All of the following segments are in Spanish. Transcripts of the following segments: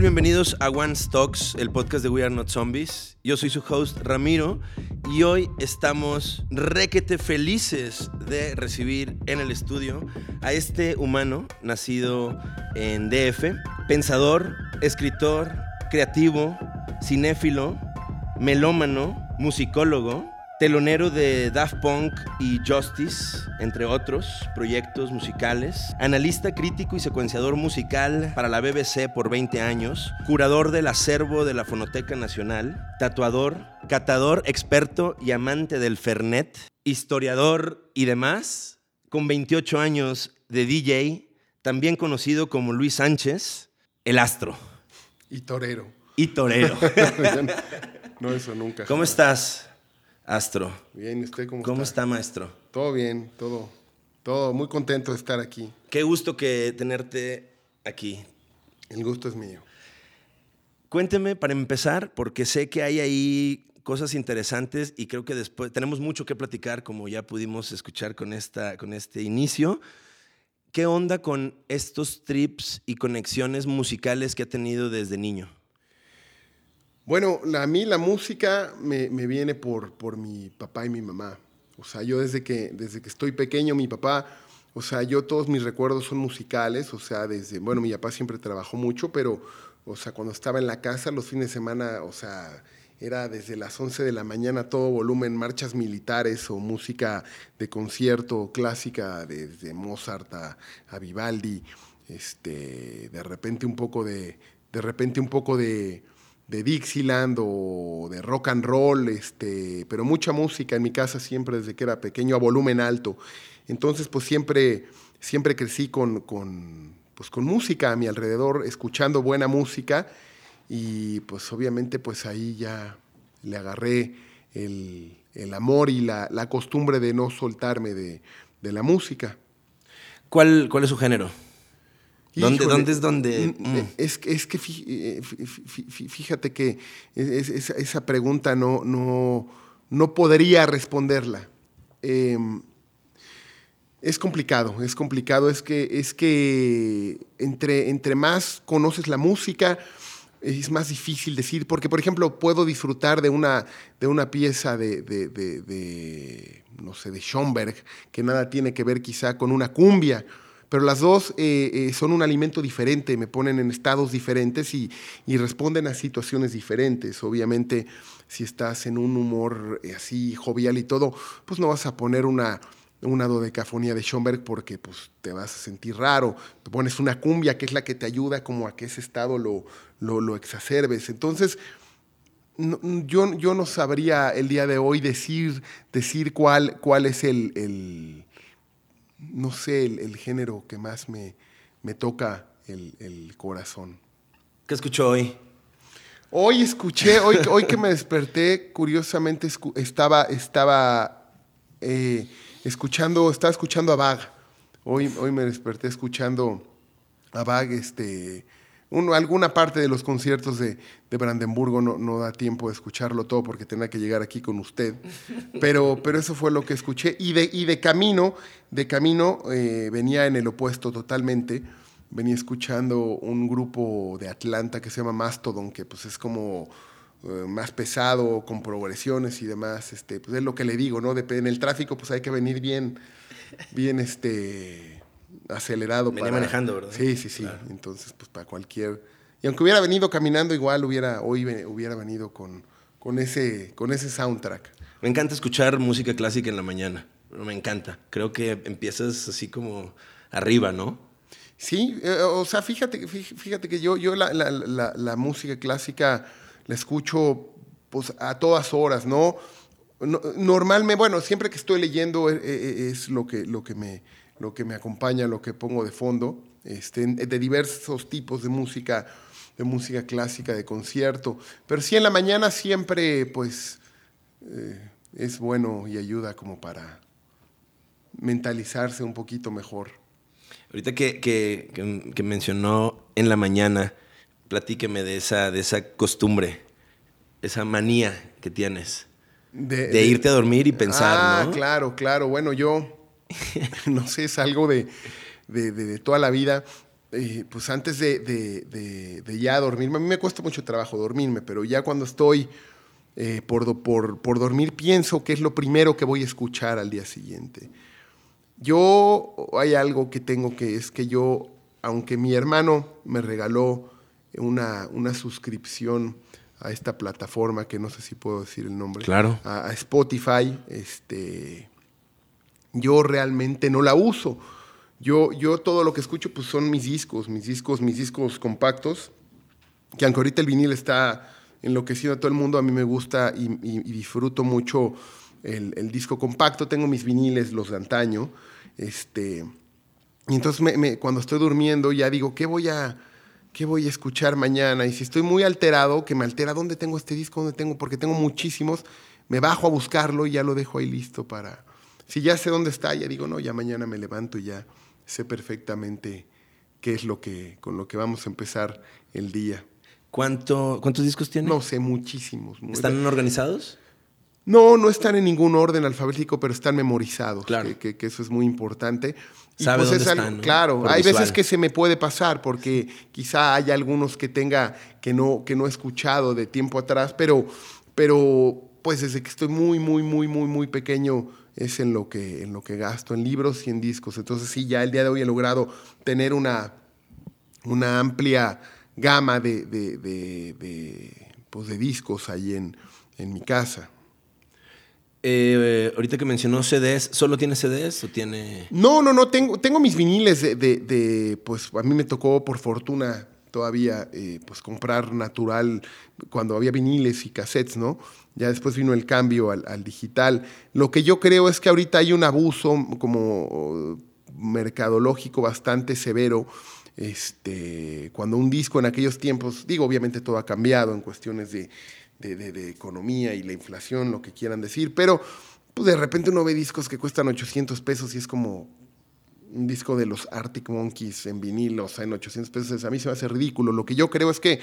Bienvenidos a One Stocks, el podcast de We Are Not Zombies. Yo soy su host Ramiro y hoy estamos requete felices de recibir en el estudio a este humano nacido en DF, pensador, escritor, creativo, cinéfilo, melómano, musicólogo, telonero de Daft Punk y Justice, entre otros proyectos musicales, analista crítico y secuenciador musical para la BBC por 20 años, curador del acervo de la Fonoteca Nacional, tatuador, catador, experto y amante del Fernet, historiador y demás, con 28 años de DJ, también conocido como Luis Sánchez, el astro. Y torero. Y torero. no, eso nunca. ¿Cómo estás? Astro. Bien, ¿usted cómo, ¿Cómo está? maestro? Todo bien, todo, todo, muy contento de estar aquí. Qué gusto que tenerte aquí. El gusto es mío. Cuénteme para empezar, porque sé que hay ahí cosas interesantes y creo que después tenemos mucho que platicar, como ya pudimos escuchar con, esta, con este inicio. ¿Qué onda con estos trips y conexiones musicales que ha tenido desde niño? Bueno, a mí la música me, viene por, por mi papá y mi mamá. O sea, yo desde que, desde que estoy pequeño, mi papá, o sea, yo todos mis recuerdos son musicales, o sea, desde, bueno, mi papá siempre trabajó mucho, pero, o sea, cuando estaba en la casa, los fines de semana, o sea, era desde las 11 de la mañana todo volumen, marchas militares o música de concierto clásica, desde Mozart a, a Vivaldi, este, de repente un poco de, de repente un poco de de Dixieland o de rock and roll, este, pero mucha música en mi casa siempre desde que era pequeño a volumen alto. Entonces, pues siempre, siempre crecí con, con, pues, con música a mi alrededor, escuchando buena música y pues obviamente pues ahí ya le agarré el, amor y la, costumbre de no soltarme de, de la música. ¿Cuál, ¿Cuál es su género? ¿Dónde, es donde? Mm, mm. Es, que eh, fíjate que esa pregunta no, no, no podría responderla. Em, es complicado, es complicado. Es que, es que entre, entre más conoces la música, es más difícil decir, porque por ejemplo puedo disfrutar de una, de una pieza de, de, no sé, de Schoenberg, que nada tiene que ver quizá con una cumbia, pero las dos eh, eh, son un alimento diferente, me ponen en estados diferentes y, responden a situaciones diferentes. Obviamente, si estás en un humor eh, así jovial y todo, pues no vas a poner una, una dodecafonía de Schoenberg porque pues, te vas a sentir raro. Te pones una cumbia que es la que te ayuda como a que ese estado lo, lo, exacerbes. Entonces, yo, yo no sabría el día de hoy decir, decir cuál, cuál es el no sé, el, género que más me, me toca el, corazón. ¿Qué escuchó hoy? Hoy escuché, hoy, hoy que me desperté, curiosamente estaba, estaba eh, escuchando, estaba escuchando a Bag. Hoy, hoy me desperté escuchando a Bag, este, alguna parte de los conciertos de, Brandenburgo no, da tiempo de escucharlo todo porque tenía que llegar aquí con usted, pero, pero eso fue lo que escuché. Y de, y de camino, de camino eh, venía en el opuesto totalmente, venía escuchando un grupo de Atlanta que se llama Mastodon, que pues es como eh, más pesado, con progresiones y demás, este, pues es lo que le digo, ¿no? en el tráfico pues hay que venir bien, bien, este acelerado. Venía manejando, ¿verdad? Sí, sí, sí. Entonces, pues para cualquier... Y aunque hubiera venido caminando, igual hubiera, hoy hubiera venido con, con, ese, con ese soundtrack. Me encanta escuchar música clásica en la mañana. Me encanta. Creo que empiezas así como arriba, ¿no? Sí, eh, o sea, fíjate, fíjate que yo, yo la, la, la, música clásica la escucho pues, a todas horas, ¿no? Normalmente, bueno, siempre que estoy leyendo eh, eh, es, lo, que, lo que me, lo que me acompaña, lo que pongo de fondo, este, de diversos tipos de música, de música clásica, de concierto. Pero sí en la mañana siempre, pues, eh, es bueno y ayuda como para mentalizarse un poquito mejor. Ahorita que, que, mencionó en la mañana, platíqueme de esa, de esa costumbre, esa manía que tienes. De, irte a dormir y pensar, ah, claro, claro. Bueno, yo no sé, es algo de, toda la vida. eh, pues antes de, de, de, ya dormirme, a mí me cuesta mucho trabajo dormirme, pero ya cuando estoy eh, por, por, por, dormir pienso que es lo primero que voy a escuchar al día siguiente. Yo hay algo que tengo que es que yo, aunque mi hermano me regaló una, una suscripción a esta plataforma, que no sé si puedo decir el nombre, claro. a, a Spotify, este, yo realmente no la uso yo, yo todo lo que escucho pues son mis discos, mis discos, mis discos compactos, que aunque ahorita el vinil está enloquecido a todo el mundo, a mí me gusta y, disfruto mucho el, disco compacto. Tengo mis viniles, los de antaño. Este, y entonces cuando estoy durmiendo ya digo, ¿qué voy, a, ¿qué voy a escuchar mañana? Y si estoy muy alterado, que me altera, ¿dónde tengo este disco? ¿Dónde tengo? Porque tengo muchísimos. Me bajo a buscarlo y ya lo dejo ahí listo para... Si ya sé dónde está, ya digo, no, ya mañana me levanto y ya sé perfectamente qué es lo que, con lo que vamos a empezar el día. ¿Cuánto, ¿Cuántos discos tiene? No sé, muchísimos. ¿Están organizados? No, no están en ningún orden alfabético, pero están memorizados. Claro. Que, eso es muy importante. Y ¿Sabe pues dónde están, Claro, hay veces que se me puede pasar porque quizá hay algunos que tenga que no, que no he escuchado de tiempo atrás, pero, pero pues desde que estoy muy, muy, muy, muy, muy pequeño es en lo, que, en lo que gasto, en libros y en discos. Entonces sí, ya el día de hoy he logrado tener una, una amplia gama de, de, pues de discos ahí en, en mi casa. Eh, ahorita que mencionó CDs, ¿solo tiene CDs o tiene...? No, no, no, tengo, tengo mis viniles de, pues a mí me tocó por fortuna todavía eh, pues comprar natural cuando había viniles y cassettes, ¿no? Ya después vino el cambio al, digital. Lo que yo creo es que ahorita hay un abuso como mercadológico bastante severo. Este, cuando un disco en aquellos tiempos, digo, obviamente todo ha cambiado en cuestiones de, de, economía y la inflación, lo que quieran decir, pero pues de repente uno ve discos que cuestan 800 pesos y es como, un disco de los Arctic Monkeys en vinilo, o sea, en 800 pesos, a mí se me hace ridículo. Lo que yo creo es que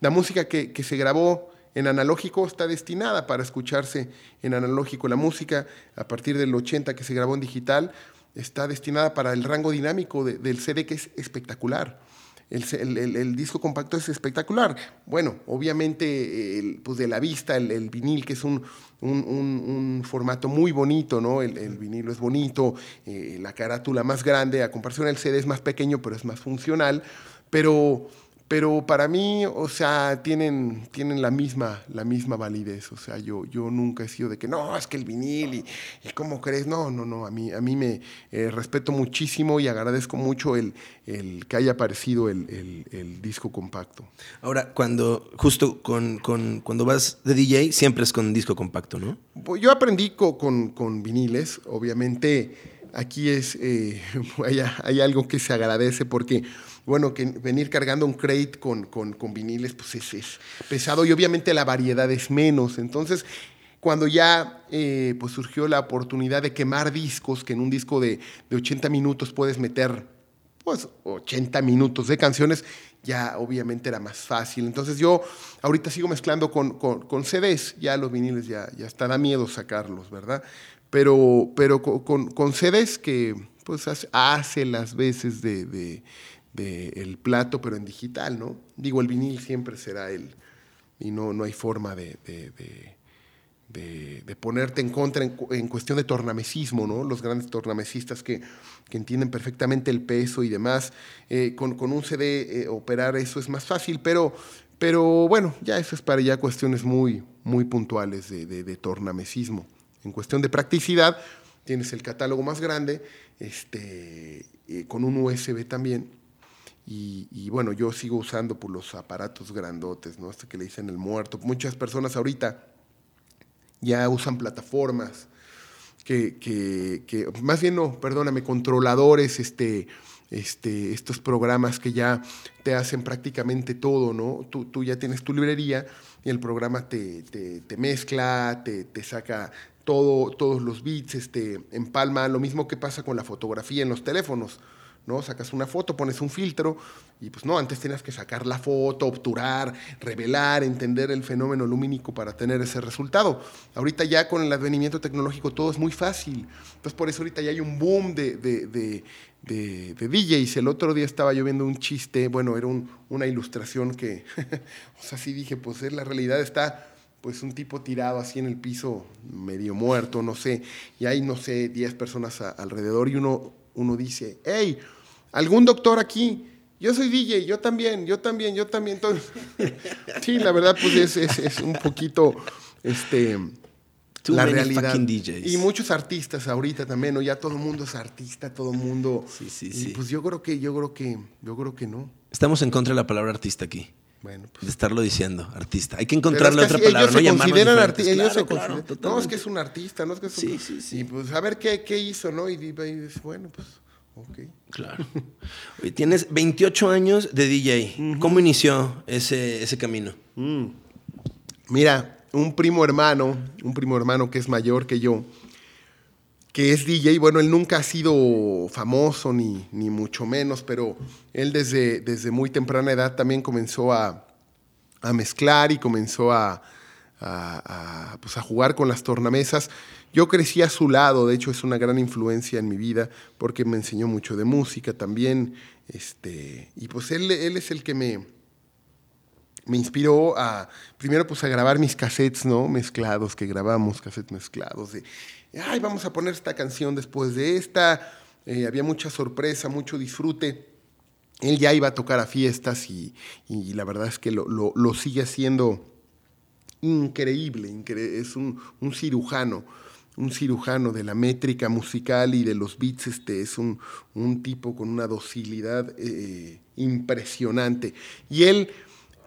la música que, se grabó en analógico está destinada para escucharse en analógico. La música, a partir del 80 que se grabó en digital, está destinada para el rango dinámico del CD, que es espectacular. El, disco compacto es espectacular. Bueno, obviamente, pues de la vista, el, vinil, que es un, un, formato muy bonito, ¿no? El, vinilo es bonito, eh, la carátula más grande, a comparación del CD es más pequeño, pero es más funcional. Pero pero para mí, o sea, tienen, tienen la, misma, la misma validez. O sea, yo, yo nunca he sido de que no, es que el vinil y, y cómo crees. No, no, no. A mí, a mí me eh, respeto muchísimo y agradezco mucho el, el que haya aparecido el, el, disco compacto. Ahora, cuando, justo con, con, cuando vas de DJ, siempre es con disco compacto, ¿no? Pues yo aprendí con, con, viniles. Obviamente, aquí es, eh, hay, hay algo que se agradece porque bueno, que venir cargando un crate con, con, viniles, pues es, pesado y obviamente la variedad es menos. Entonces, cuando ya eh, pues surgió la oportunidad de quemar discos, que en un disco de, 80 minutos puedes meter pues 80 minutos de canciones, ya obviamente era más fácil. Entonces yo ahorita sigo mezclando con, con, CDs, ya los viniles ya, ya está, da miedo sacarlos, ¿verdad? Pero, pero con, con CDs que pues hace, las veces de el plato, pero en digital, ¿no? Digo, el vinil siempre será el, y no, no hay forma de, de, ponerte en contra en, cuestión de tornamesismo, ¿no? Los grandes tornamesistas que, que entienden perfectamente el peso y demás, eh, con, con, un CD eh, operar eso es más fácil, pero, pero bueno, ya eso es para ya cuestiones muy, muy puntuales de, tornamesismo. En cuestión de practicidad, tienes el catálogo más grande, este, eh, con un USB también, y, bueno, yo sigo usando por los aparatos grandotes, ¿no? Este que le dicen el muerto. Muchas personas ahorita ya usan plataformas que, que, más bien no, perdóname, controladores, este, este, estos programas que ya te hacen prácticamente todo, ¿no? Tú, tú ya tienes tu librería y el programa te, te, te mezcla, te, te saca todo, todos los bits, este, empalma, lo mismo que pasa con la fotografía en los teléfonos ¿no? Sacas una foto, pones un filtro y pues no, antes tenías que sacar la foto, obturar, revelar, entender el fenómeno lumínico para tener ese resultado. Ahorita ya con el advenimiento tecnológico todo es muy fácil. Entonces por eso ahorita ya hay un boom de, de, de, de, de DJs. El otro día estaba yo viendo un chiste, bueno, era una ilustración que, o sea, sí dije, pues la realidad está pues un tipo tirado así en el piso, medio muerto, no sé, y hay, no sé, 10 personas alrededor y uno, uno dice, hey, ¿algún doctor aquí? Yo soy DJ, yo también, yo también, yo también. Entonces, sí, la verdad, pues es, es, un poquito, este, la realidad. Y muchos artistas ahorita también, ¿no? Ya todo el mundo es artista, todo el mundo. Sí, sí, sí. Pues yo creo que, yo creo que, yo creo que no. Estamos en contra de la palabra artista aquí. Bueno, pues. De estarlo diciendo, artista. Hay que encontrarle otra palabra. Ellos no se consideran artistas. Se consideran. No, es que es un artista, no es que es un... Sí, sí, sí. Y pues a ver qué, qué hizo, ¿no? Y, y, bueno, pues, ok. Claro. Oye, tienes 28 años de DJ. ¿Cómo inició ese, ese camino? Mm. Mira, un primo hermano, un primo hermano que es mayor que yo, que es DJ, bueno, él nunca ha sido famoso ni, ni mucho menos, pero él desde, desde muy temprana edad también comenzó a, a mezclar y comenzó a, a, pues a, jugar con las tornamesas. Yo crecí a su lado, de hecho es una gran influencia en mi vida porque me enseñó mucho de música también. Este, y pues él, él es el que me, me inspiró a, primero pues a grabar mis cassettes, ¿no? Mezclados, que grabamos cassettes mezclados, de ay, vamos a poner esta canción después de esta. Eh, había mucha sorpresa, mucho disfrute. Él ya iba a tocar a fiestas y, la verdad es que lo, sigue haciendo increíble. es un, cirujano, un cirujano de la métrica musical y de los beats. Este, es un, tipo con una docilidad eh, impresionante. Y él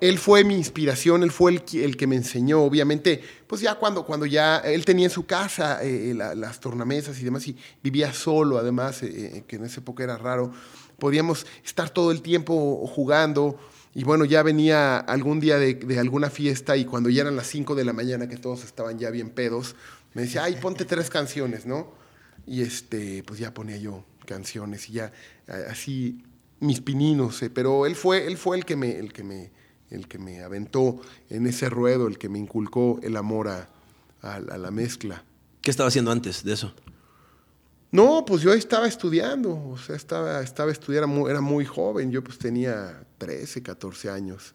él fue mi inspiración, él fue el, el, que me enseñó, obviamente, pues ya cuando, cuando ya él tenía en su casa eh, eh, las tornamesas y demás, y vivía solo, además, que en esa época era raro, podíamos estar todo el tiempo jugando, y bueno, ya venía algún día de, de alguna fiesta, y cuando ya eran las 5 de la mañana, que todos estaban ya bien pedos, me decía, ay, ponte tres canciones, ¿no? Y este, pues ya ponía yo canciones, y ya así mis pininos, pero él fue, él fue el que me... El que me el que me aventó en ese ruedo, el que me inculcó el amor a, la mezcla. ¿Qué estaba haciendo antes de eso? No, pues yo estaba estudiando, o sea, estaba, estaba estudiando, era muy, joven, yo pues tenía 13, 14 años.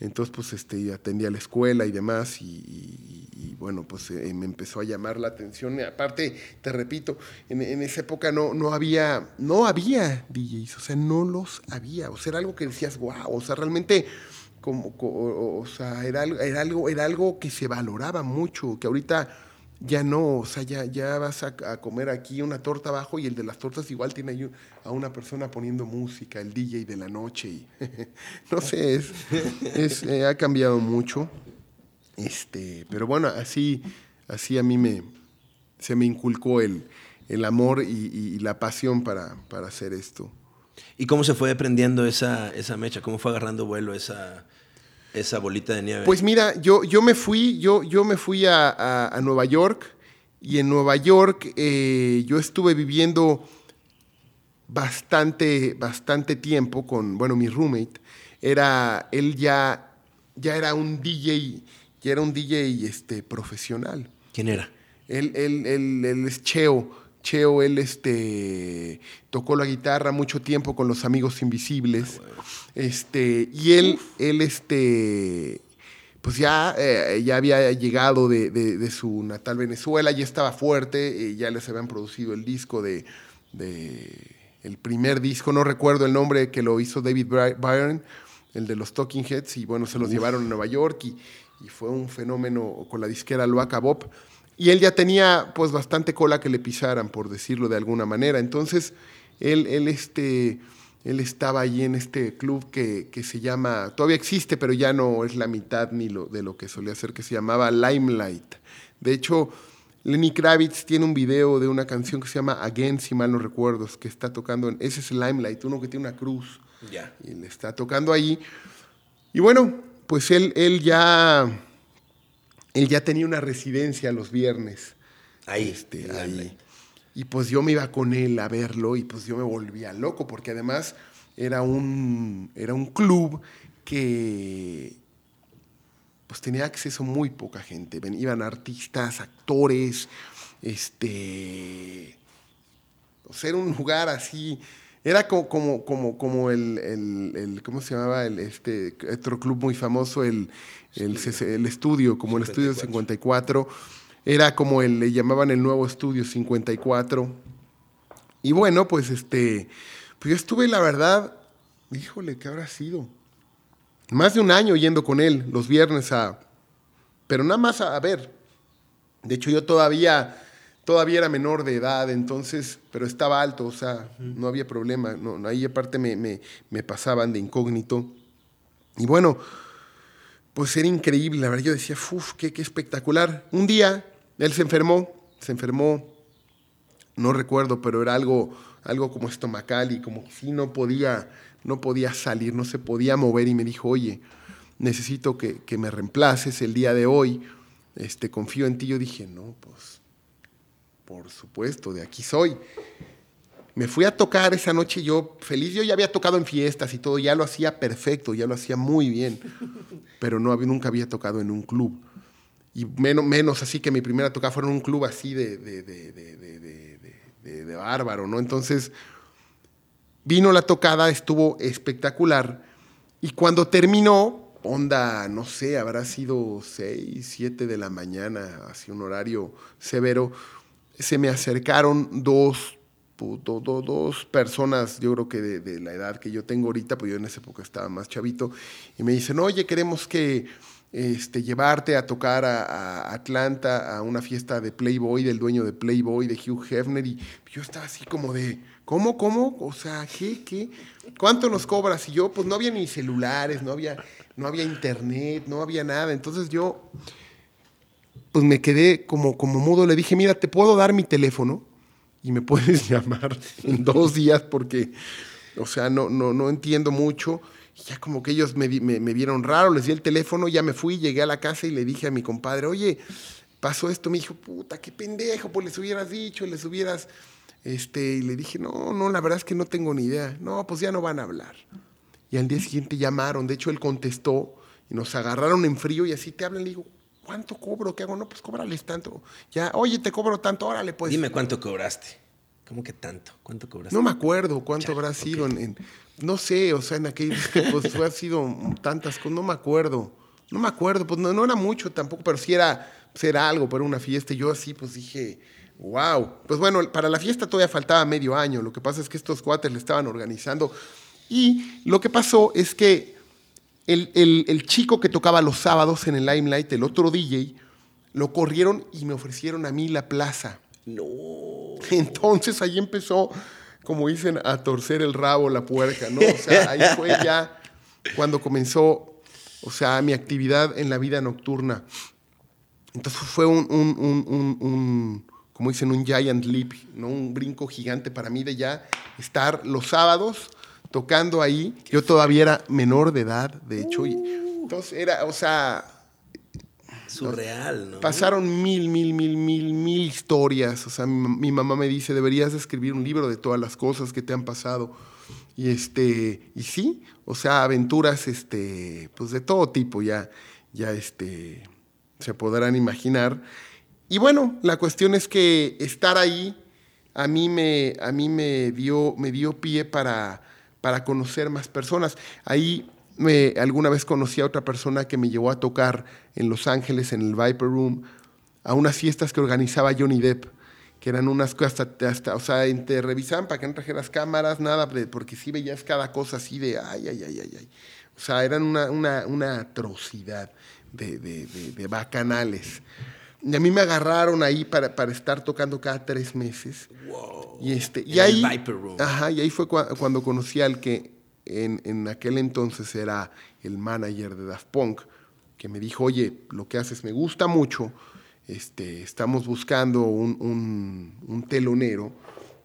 Entonces, pues este, atendía la escuela y demás, y, bueno, pues eh, me empezó a llamar la atención. Aparte, te repito, en, en, esa época no, no, había, no había DJs, o sea, no los había, o sea, era algo que decías, wow, o sea, realmente como, o sea, era, era, algo, era algo que se valoraba mucho, que ahorita ya no, o sea, ya, ya vas a, comer aquí una torta abajo y el de las tortas igual tiene a una persona poniendo música, el DJ de la noche, y no sé, es, eh, ha cambiado mucho, este, pero bueno, así, así a mí me, se me inculcó el, el amor y, y la pasión para, para hacer esto. ¿Y cómo se fue prendiendo esa, esa mecha? ¿Cómo fue agarrando vuelo esa, esa bolita de nieve? Pues mira, yo, yo me fui, yo, yo me fui a, a, Nueva York y en Nueva York eh, yo estuve viviendo bastante, bastante tiempo con, bueno, mi roommate. Era, él ya, ya era un DJ, ya era un DJ este, profesional. ¿Quién era? Él, él, él, él es Cheo. Cheo, él este, tocó la guitarra mucho tiempo con los Amigos Invisibles. Ah, este, y él, él este, pues ya, eh, ya había llegado de, su natal Venezuela, ya estaba fuerte, eh, ya les habían producido el disco de, el primer disco, no recuerdo el nombre que lo hizo David Byrne, el de los Talking Heads, y bueno, se los llevaron a Nueva York y, y, fue un fenómeno con la disquera Loaca Bob. Y él ya tenía pues bastante cola que le pisaran, por decirlo de alguna manera. Entonces, él, él, este, él estaba allí en este club que, se llama, todavía existe, pero ya no es la mitad ni lo, de lo que solía ser, que se llamaba Limelight. De hecho, Lenny Kravitz tiene un video de una canción que se llama Again, si mal no recuerdo, que está tocando, en, ese es Limelight, uno que tiene una cruz. Ya. Y le está tocando ahí. Y bueno, pues él, él ya él ya tenía una residencia los viernes. Ahí, este, ahí. Y pues yo me iba con él a verlo y pues yo me volvía loco, porque además era un, era un club que pues tenía acceso muy poca gente. Ven, iban artistas, actores, este... O sea, era un lugar así... Era como, como, como, como el, el, el, ¿cómo se llamaba? El, este otro club muy famoso, el, el, el estudio, como 54. el estudio 54 era como el, le llamaban el nuevo estudio 54. Y bueno, pues este, pues yo estuve, la verdad, híjole, ¿qué habrá sido? Más de un año yendo con él los viernes a, pero nada más a, a ver. De hecho, yo todavía, todavía era menor de edad, entonces, pero estaba alto, o sea, no había problema. No, ahí aparte me, me, me pasaban de incógnito. Y bueno, pues era increíble, la verdad, yo decía, uff, qué, qué espectacular. Un día él se enfermó, se enfermó, no recuerdo, pero era algo, algo como estomacal y como si no podía, no podía salir, no se podía mover y me dijo, oye, necesito que, que me reemplaces el día de hoy, este, confío en ti. Yo dije, no, pues, por supuesto, de aquí soy. Me fui a tocar esa noche, yo feliz, yo ya había tocado en fiestas y todo, ya lo hacía perfecto, ya lo hacía muy bien, pero no, nunca había tocado en un club y menos, menos así que mi primera tocada fue en un club así de, de, de, de, bárbaro, ¿no? Entonces, vino la tocada, estuvo espectacular, y cuando terminó, onda, no sé, habrá sido 6, 7 de la mañana, así un horario severo, se me acercaron dos, do, do, dos personas, yo creo que de, la edad que yo tengo ahorita, pues yo en esa época estaba más chavito, y me dicen, oye, queremos que este, llevarte a tocar a, a, Atlanta a una fiesta de Playboy, del dueño de Playboy, de Hugh Hefner, y yo estaba así como de, ¿cómo, cómo? O sea, ¿qué, qué? ¿Cuánto nos cobras? Y yo, pues no había ni celulares, no había, no había internet, no había nada. Entonces yo, pues me quedé como, como mudo, le dije, mira, te puedo dar mi teléfono y me puedes llamar en dos días porque, o sea, no, no, no entiendo mucho. Y ya como que ellos me, me, me, vieron raro, les di el teléfono, ya me fui, llegué a la casa y le dije a mi compadre, oye, pasó esto, me dijo, puta, qué pendejo, pues les hubieras dicho, les hubieras, este, y le dije, no, no, la verdad es que no tengo ni idea, no, pues ya no van a hablar. Y al día siguiente llamaron, de hecho él contestó y nos agarraron en frío y así te hablan, le digo, ¿cuánto cobro? ¿Qué hago? No, pues cóbrales tanto. Ya, oye, te cobro tanto, órale, pues. Dime cuánto cobraste. ¿Cómo que tanto? ¿Cuánto cobraste? No me acuerdo cuánto habrá okay. sido en, en, no sé, o sea, en aquellos tiempos ha sido tantas cosas, no me acuerdo. No me acuerdo, pues no, no era mucho tampoco, pero sí era, pues era algo para una fiesta. Y yo así, pues dije, wow. Pues bueno, para la fiesta todavía faltaba medio año. Lo que pasa es que estos cuates le estaban organizando. Y lo que pasó es que el, el, el chico que tocaba los sábados en el Limelight, el otro DJ, lo corrieron y me ofrecieron a mí la plaza. No. Entonces ahí empezó, como dicen, a torcer el rabo la puerca, ¿no? O sea, ahí fue ya cuando comenzó, o sea, mi actividad en la vida nocturna. Entonces fue un, un, un, un, un como dicen, un giant leap, ¿no? Un brinco gigante para mí de ya estar los sábados tocando ahí. Yo todavía era menor de edad, de hecho. Y, entonces era, o sea, surreal, ¿no? Pasaron mil, mil, mil, mil, mil historias. O sea, mi, mi, mamá me dice, deberías escribir un libro de todas las cosas que te han pasado. Y este, y sí, o sea, aventuras, este, pues de todo tipo ya, ya este, se podrán imaginar. Y bueno, la cuestión es que estar ahí a mí me, a mí me dio, me dio pie para, para conocer más personas. Ahí me, alguna vez conocí a otra persona que me llevó a tocar en Los Ángeles, en el Viper Room, a unas fiestas que organizaba Johnny Depp, que eran unas cosas, hasta, hasta, o sea, te revisaban para que no trajeras cámaras, nada, porque sí veías cada cosa así de, ay, ay, ay, ay, ay. O sea, eran una, una, una atrocidad de, de, de, de, bacanales. Y a mí me agarraron ahí para, para estar tocando cada tres meses. Wow. Y, este, y en ahí, el Viper Room. Ajá, y ahí fue cu cuando conocí al que en, en, aquel entonces era el manager de Daft Punk, que me dijo, oye, lo que haces me gusta mucho, este, estamos buscando un, un, un telonero,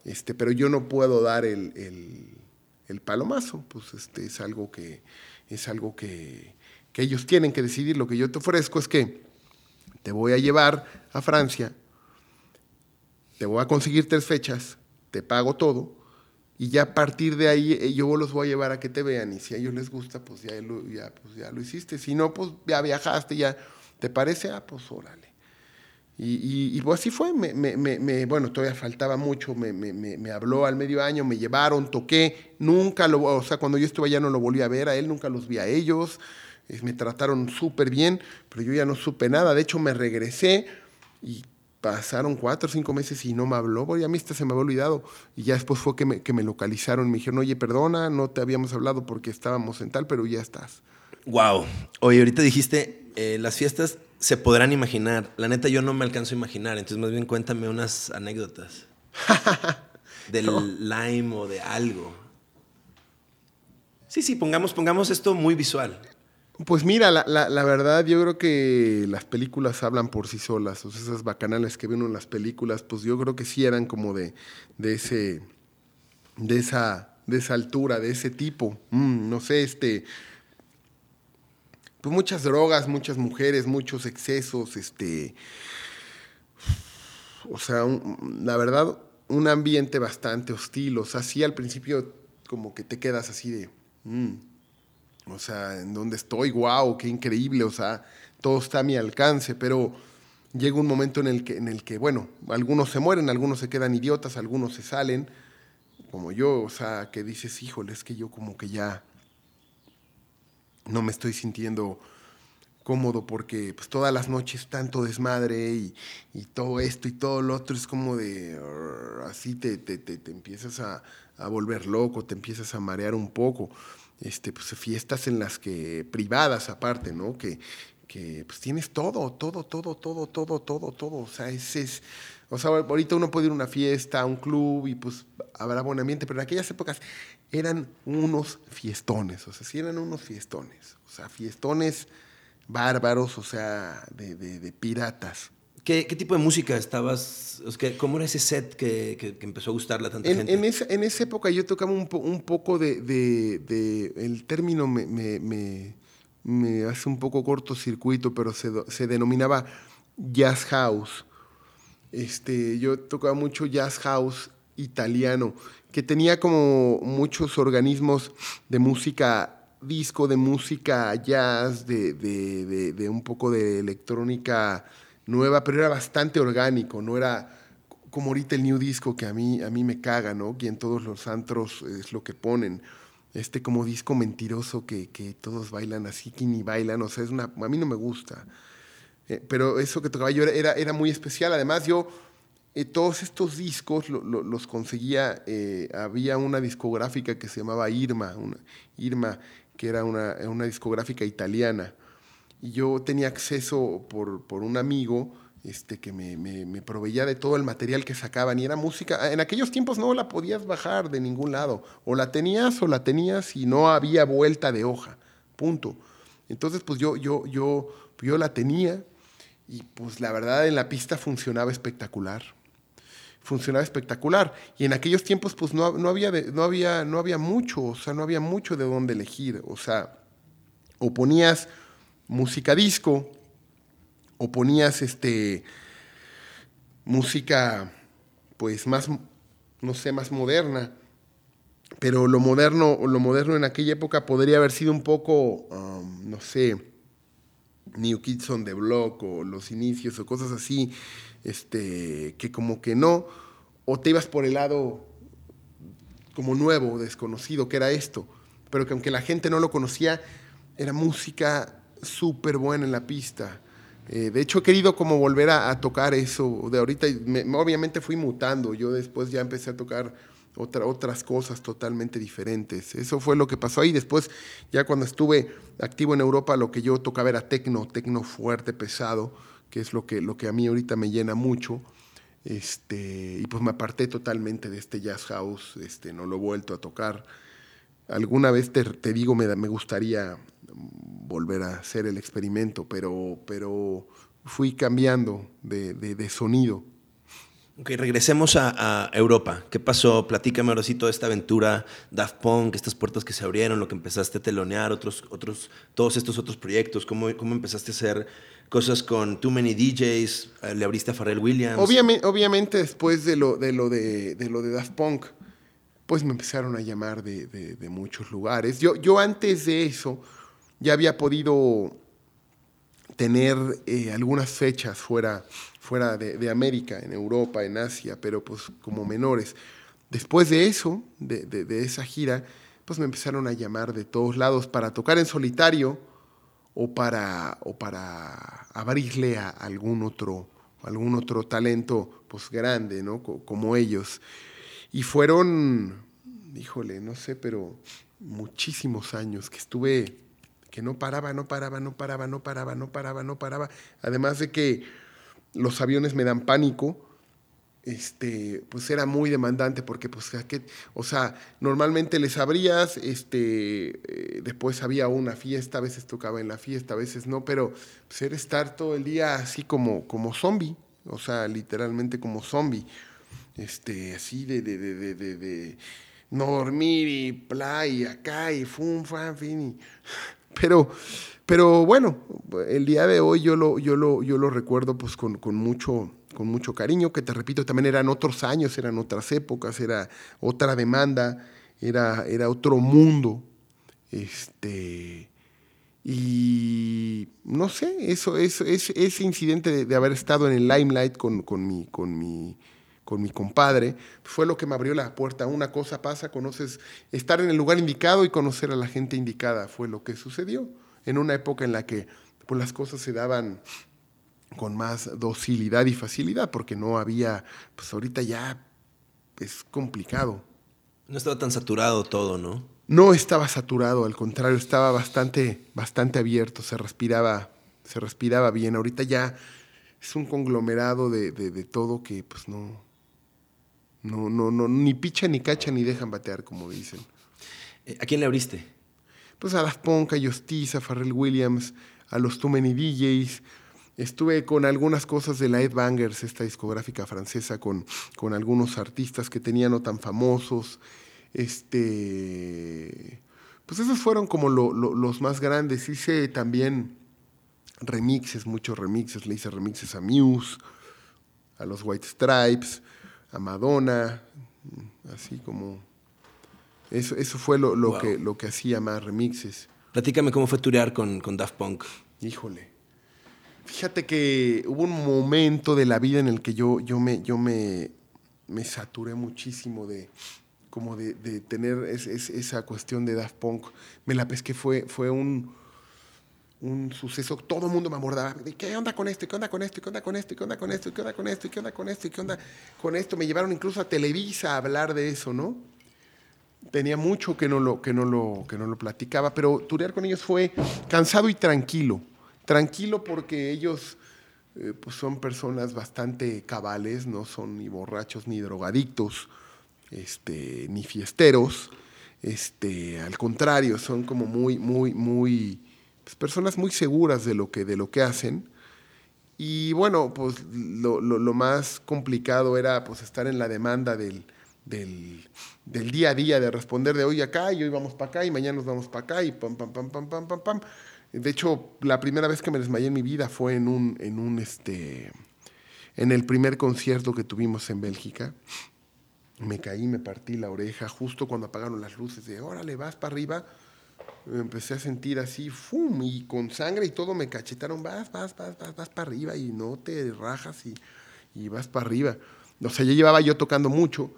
este, pero yo no puedo dar el, el, el, palomazo, pues este, es algo, que, es algo que, que ellos tienen que decidir. Lo que yo te ofrezco es que te voy a llevar a Francia te voy a conseguir tres fechas, te pago todo, y ya a partir de ahí eh, yo los voy a llevar a que te vean, y si a ellos les gusta, pues ya lo, ya, pues ya lo hiciste, si no, pues ya viajaste, ya, ¿te parece? Ah, pues órale. Y, y, pues así fue, me, me, me, bueno, todavía faltaba mucho, me, habló al medio año, me llevaron, toqué, nunca lo, o sea, cuando yo estuve allá no lo volví a ver a él, nunca los vi a ellos, me trataron súper bien, pero yo ya no supe nada, de hecho me regresé y pasaron cuatro o cinco meses y no me habló, voy a mí se me había olvidado, y ya después fue que me, que me localizaron, me dijeron, oye, perdona, no te habíamos hablado porque estábamos en tal, pero ya estás. Wow, oye, ahorita dijiste, eh, las fiestas se podrán imaginar. La neta, yo no me alcanzo a imaginar. Entonces, más bien cuéntame unas anécdotas. del lime o de algo. Sí, sí, pongamos, pongamos esto muy visual. Pues mira, la, la, verdad, yo creo que las películas hablan por sí solas. O sea, esas bacanales que ven en las películas, pues yo creo que sí eran como de, de ese. de esa. de esa altura, de ese tipo. Mm, no sé, este pues muchas drogas, muchas mujeres, muchos excesos, este, o sea, la verdad, un ambiente bastante hostil, o sea, sí al principio como que te quedas así de, mm, o sea, ¿en dónde estoy? ¡Wow! ¡Qué increíble! O sea, todo está a mi alcance, pero llega un momento en el que, en el que bueno, algunos se mueren, algunos se quedan idiotas, algunos se salen, como yo, o sea, que dices, híjole, es que yo como que ya no me estoy sintiendo cómodo porque pues, todas las noches tanto desmadre y, todo esto y todo lo otro es como de así te, te, te, empiezas a, volver loco, te empiezas a marear un poco. Este, pues fiestas en las que, privadas aparte, ¿no? Que, que pues tienes todo, todo, todo, todo, todo, todo, todo. O sea, ese es, o sea, ahorita uno puede ir a una fiesta, a un club y pues habrá buen ambiente, pero en aquellas épocas eran unos fiestones, o sea, sí eran unos fiestones, o sea, fiestones bárbaros, o sea, de, piratas. ¿Qué, tipo de música estabas? ¿Cómo era ese set que, empezó a gustarle a tanta gente? En esa, en esa época yo tocaba un, un poco de, El término me, me, hace un poco cortocircuito, pero se, se denominaba jazz house. Este, yo tocaba mucho jazz house italiano que tenía como muchos organismos de música disco, de música jazz, de, un poco de electrónica nueva, pero era bastante orgánico, no era como ahorita el new disco que a mí, a mí me caga, ¿no? Que en todos los antros es lo que ponen. Este como disco mentiroso que, todos bailan así, que ni bailan, o sea, es una, a mí no me gusta. Eh, pero eso que tocaba yo era, era muy especial. Además, yo eh, todos estos discos los conseguía, eh, había una discográfica que se llamaba Irma, Irma, que era una, discográfica italiana. Y yo tenía acceso por, por un amigo este, que me, me, proveía de todo el material que sacaban. Y era música, en aquellos tiempos no la podías bajar de ningún lado. O la tenías o la tenías y no había vuelta de hoja. Punto. Entonces, pues yo, yo, yo, yo la tenía y pues la verdad en la pista funcionaba espectacular funcionaba espectacular. Y en aquellos tiempos, pues no, no, había, no, había, no había mucho, o sea, no había mucho de dónde elegir. O sea, o ponías música disco, o ponías este, música, pues más, no sé, más moderna. Pero lo moderno, lo moderno en aquella época podría haber sido un poco, um, no sé, New Kids on the Block o los inicios o cosas así este, que como que no, o te ibas por el lado como nuevo, desconocido, que era esto, pero que aunque la gente no lo conocía, era música súper buena en la pista. Eh, de hecho, he querido como volver a, tocar eso de ahorita. obviamente fui mutando. Yo después ya empecé a tocar otra, otras cosas totalmente diferentes. Eso fue lo que pasó ahí. Después, ya cuando estuve activo en Europa, lo que yo tocaba era tecno, tecno fuerte, pesado que es lo que, lo que a mí ahorita me llena mucho. Este, y pues me aparté totalmente de este jazz house, este, no lo he vuelto a tocar. Alguna vez te, te digo, me, me gustaría volver a hacer el experimento, pero, pero fui cambiando de, de, de sonido. Ok, regresemos a, Europa. ¿Qué pasó? Platícame ahora sí toda esta aventura, Daft Punk, estas puertas que se abrieron, lo que empezaste a telonear, otros, otros, todos estos otros proyectos, cómo, cómo empezaste a hacer cosas con Too Many DJs, eh, le abriste a Pharrell Williams. Obviamente, obviamente después de lo de, lo de, lo de Daft Punk, pues me empezaron a llamar de, muchos lugares. Yo, yo antes de eso ya había podido tener eh, algunas fechas fuera, fuera de, América, en Europa, en Asia, pero pues como menores. Después de eso, de, de, esa gira, pues me empezaron a llamar de todos lados para tocar en solitario o para, o para abrirle a algún otro, algún otro talento pues grande, ¿no? como ellos. Y fueron, híjole, no sé, pero muchísimos años que estuve que no paraba, no paraba, no paraba, no paraba, no paraba, no paraba. Además de que los aviones me dan pánico, este, pues era muy demandante porque, pues, o sea, normalmente les abrías, este, eh, después había una fiesta, a veces tocaba en la fiesta, a veces no, pero pues, era estar todo el día así como, como zombie, o sea, literalmente como zombie, este, así de, de, de, de, de no dormir y playa, acá y fum, fan, fin, y pero, pero bueno, el día de hoy yo lo, yo lo, yo lo recuerdo pues con, con, mucho, con mucho cariño, que te repito, también eran otros años, eran otras épocas, era otra demanda, era, era otro mundo. Este, y no sé, eso, eso, ese, ese incidente de, haber estado en el limelight con, con, mi, con, mi, con mi compadre fue lo que me abrió la puerta. Una cosa pasa, conoces, estar en el lugar indicado y conocer a la gente indicada fue lo que sucedió en una época en la que pues, las cosas se daban con más docilidad y facilidad, porque no había, pues ahorita ya es complicado. No estaba tan saturado todo, ¿no? No estaba saturado, al contrario, estaba bastante, bastante abierto, se respiraba, se respiraba bien. Ahorita ya es un conglomerado de, de, todo que pues no, no, no, no, ni picha ni cacha ni dejan batear, como dicen. Eh, ¿A quién le abriste? Pues a Daft Punk, a Justice, a Pharrell Williams, a los Too Many DJs, Estuve con algunas cosas de la Ed Bangers, esta discográfica francesa, con, con algunos artistas que tenían no tan famosos. Este, pues esos fueron como los más grandes. Hice también remixes, muchos remixes. Le hice remixes a Muse, a los White Stripes, a Madonna, así como... Eso, eso fue lo, que, lo que hacía más remixes. Platícame cómo fue turear con, con Daft Punk. Híjole. Fíjate que hubo un momento de la vida en el que yo, yo, me, yo me, me saturé muchísimo de, como de, tener esa cuestión de Daft Punk. Me la pesqué, fue, fue un, un suceso, todo el mundo me abordaba, ¿qué onda con esto? ¿Qué onda con esto? ¿Qué onda con esto? ¿Qué onda con esto? ¿Qué onda con esto? ¿Qué onda con esto? ¿Qué onda con esto? Me llevaron incluso a Televisa a hablar de eso, ¿no? Tenía mucho que no lo, que no lo, que no lo platicaba, pero turear con ellos fue cansado y tranquilo tranquilo porque ellos eh, pues son personas bastante cabales, no son ni borrachos ni drogadictos, este, ni fiesteros. Este, al contrario, son como muy, muy, muy, pues, personas muy seguras de lo que, de lo que hacen. Y bueno, pues lo, más complicado era pues estar en la demanda del, del, del, día a día, de responder de hoy acá y hoy vamos para acá y mañana nos vamos para acá y pam, pam, pam, pam, pam, pam, pam. De hecho, la primera vez que me desmayé en mi vida fue en un, en un este, en el primer concierto que tuvimos en Bélgica. Me caí, me partí la oreja justo cuando apagaron las luces. De, órale, vas para arriba. Empecé a sentir así, ¡fum! Y con sangre y todo me cachetaron, vas, vas, vas, vas, vas para arriba y no te rajas y, y vas para arriba. O sea, ya llevaba yo tocando mucho,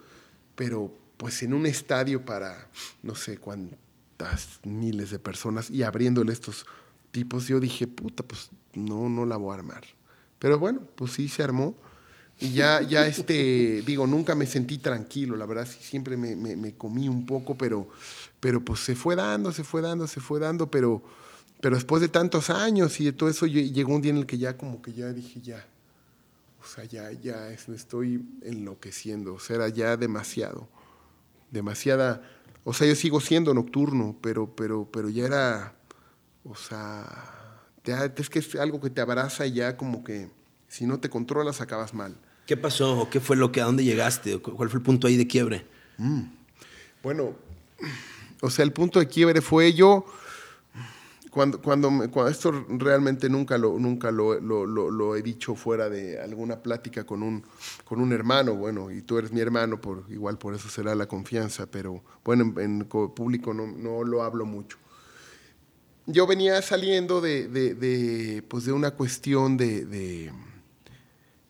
pero pues en un estadio para no sé cuántas miles de personas y abriéndole estos tipos, yo dije, puta, pues no, no la voy a armar. Pero bueno, pues sí se armó. Y ya, ya este, digo, nunca me sentí tranquilo, la verdad, siempre me, me, comí un poco, pero, pero pues se fue dando, se fue dando, se fue dando, pero, pero después de tantos años y de todo eso, llegó un día en el que ya como que ya dije, ya, o sea, ya, ya me estoy enloqueciendo, o sea, era ya demasiado, demasiada, o sea, yo sigo siendo nocturno, pero, pero, pero ya era o sea, es que es algo que te abraza y ya como que si no te controlas acabas mal. ¿Qué pasó? ¿Qué fue lo que, a dónde llegaste? ¿Cuál fue el punto ahí de quiebre? Mm. Bueno, o sea, el punto de quiebre fue yo, cuando, cuando, esto realmente nunca, lo, nunca lo, lo, he dicho fuera de alguna plática con un, con un hermano, bueno, y tú eres mi hermano, por, igual por eso será la confianza, pero bueno, en, público no, no, lo hablo mucho. Yo venía saliendo de, de, de pues de una cuestión de, de,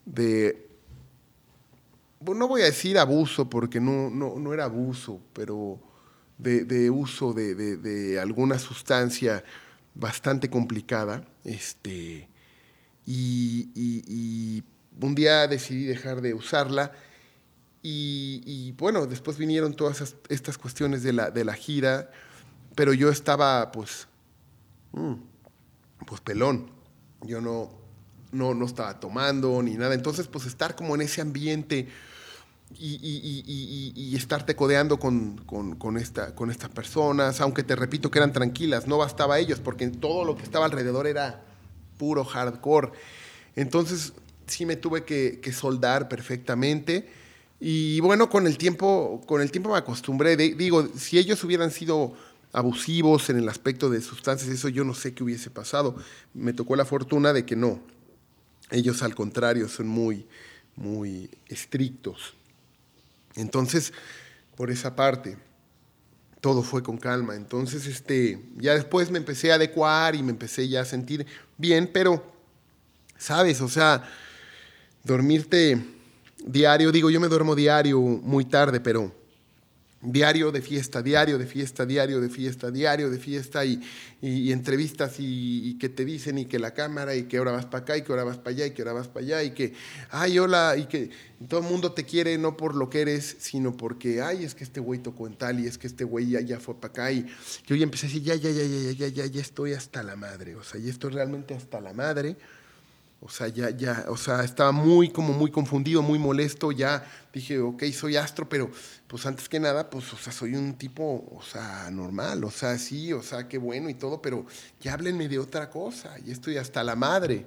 de no voy a decir abuso porque no, no, no era abuso, pero de, uso de, de, alguna sustancia bastante complicada. Este, y, un día decidí dejar de usarla. Y, bueno, después vinieron todas estas cuestiones de la, de la gira, pero yo estaba pues, mm, pues pelón. Yo no, no, no estaba tomando ni nada. Entonces, pues estar como en ese ambiente y, estarte codeando con, con, esta, con estas personas, aunque te repito que eran tranquilas, no bastaba ellos, porque todo lo que estaba alrededor era puro hardcore. Entonces sí me tuve que, soldar perfectamente. Y bueno, con el tiempo, con el tiempo me acostumbré. digo, si ellos hubieran sido abusivos en el aspecto de sustancias, eso yo no sé qué hubiese pasado. Me tocó la fortuna de que no. Ellos al contrario son muy, muy estrictos. Entonces, por esa parte, todo fue con calma. Entonces, este, ya después me empecé a adecuar y me empecé ya a sentir bien, pero, ¿sabes? O sea, dormirte diario, digo, yo me duermo diario muy tarde, pero diario de fiesta, diario de fiesta, diario de fiesta, diario de fiesta y, y, entrevistas y, que te dicen y que la cámara y que ahora vas para acá y que ahora vas para allá y que ahora vas para allá y que, ay, hola, y que todo el mundo te quiere no por lo que eres, sino porque, ay, es que este güey tocó en tal y es que este güey ya, ya fue para acá y yo ya empecé a decir, ya, ya, ya, ya, ya, ya, ya estoy hasta la madre, o sea, ya estoy realmente hasta la madre. O sea, ya, ya, o sea, estaba muy, como muy confundido, muy molesto. Ya dije, ok, soy astro, pero pues antes que nada, pues, o sea, soy un tipo, o sea, normal. O sea, sí, o sea, qué bueno y todo, pero ya háblenme de otra cosa. Ya estoy hasta la madre.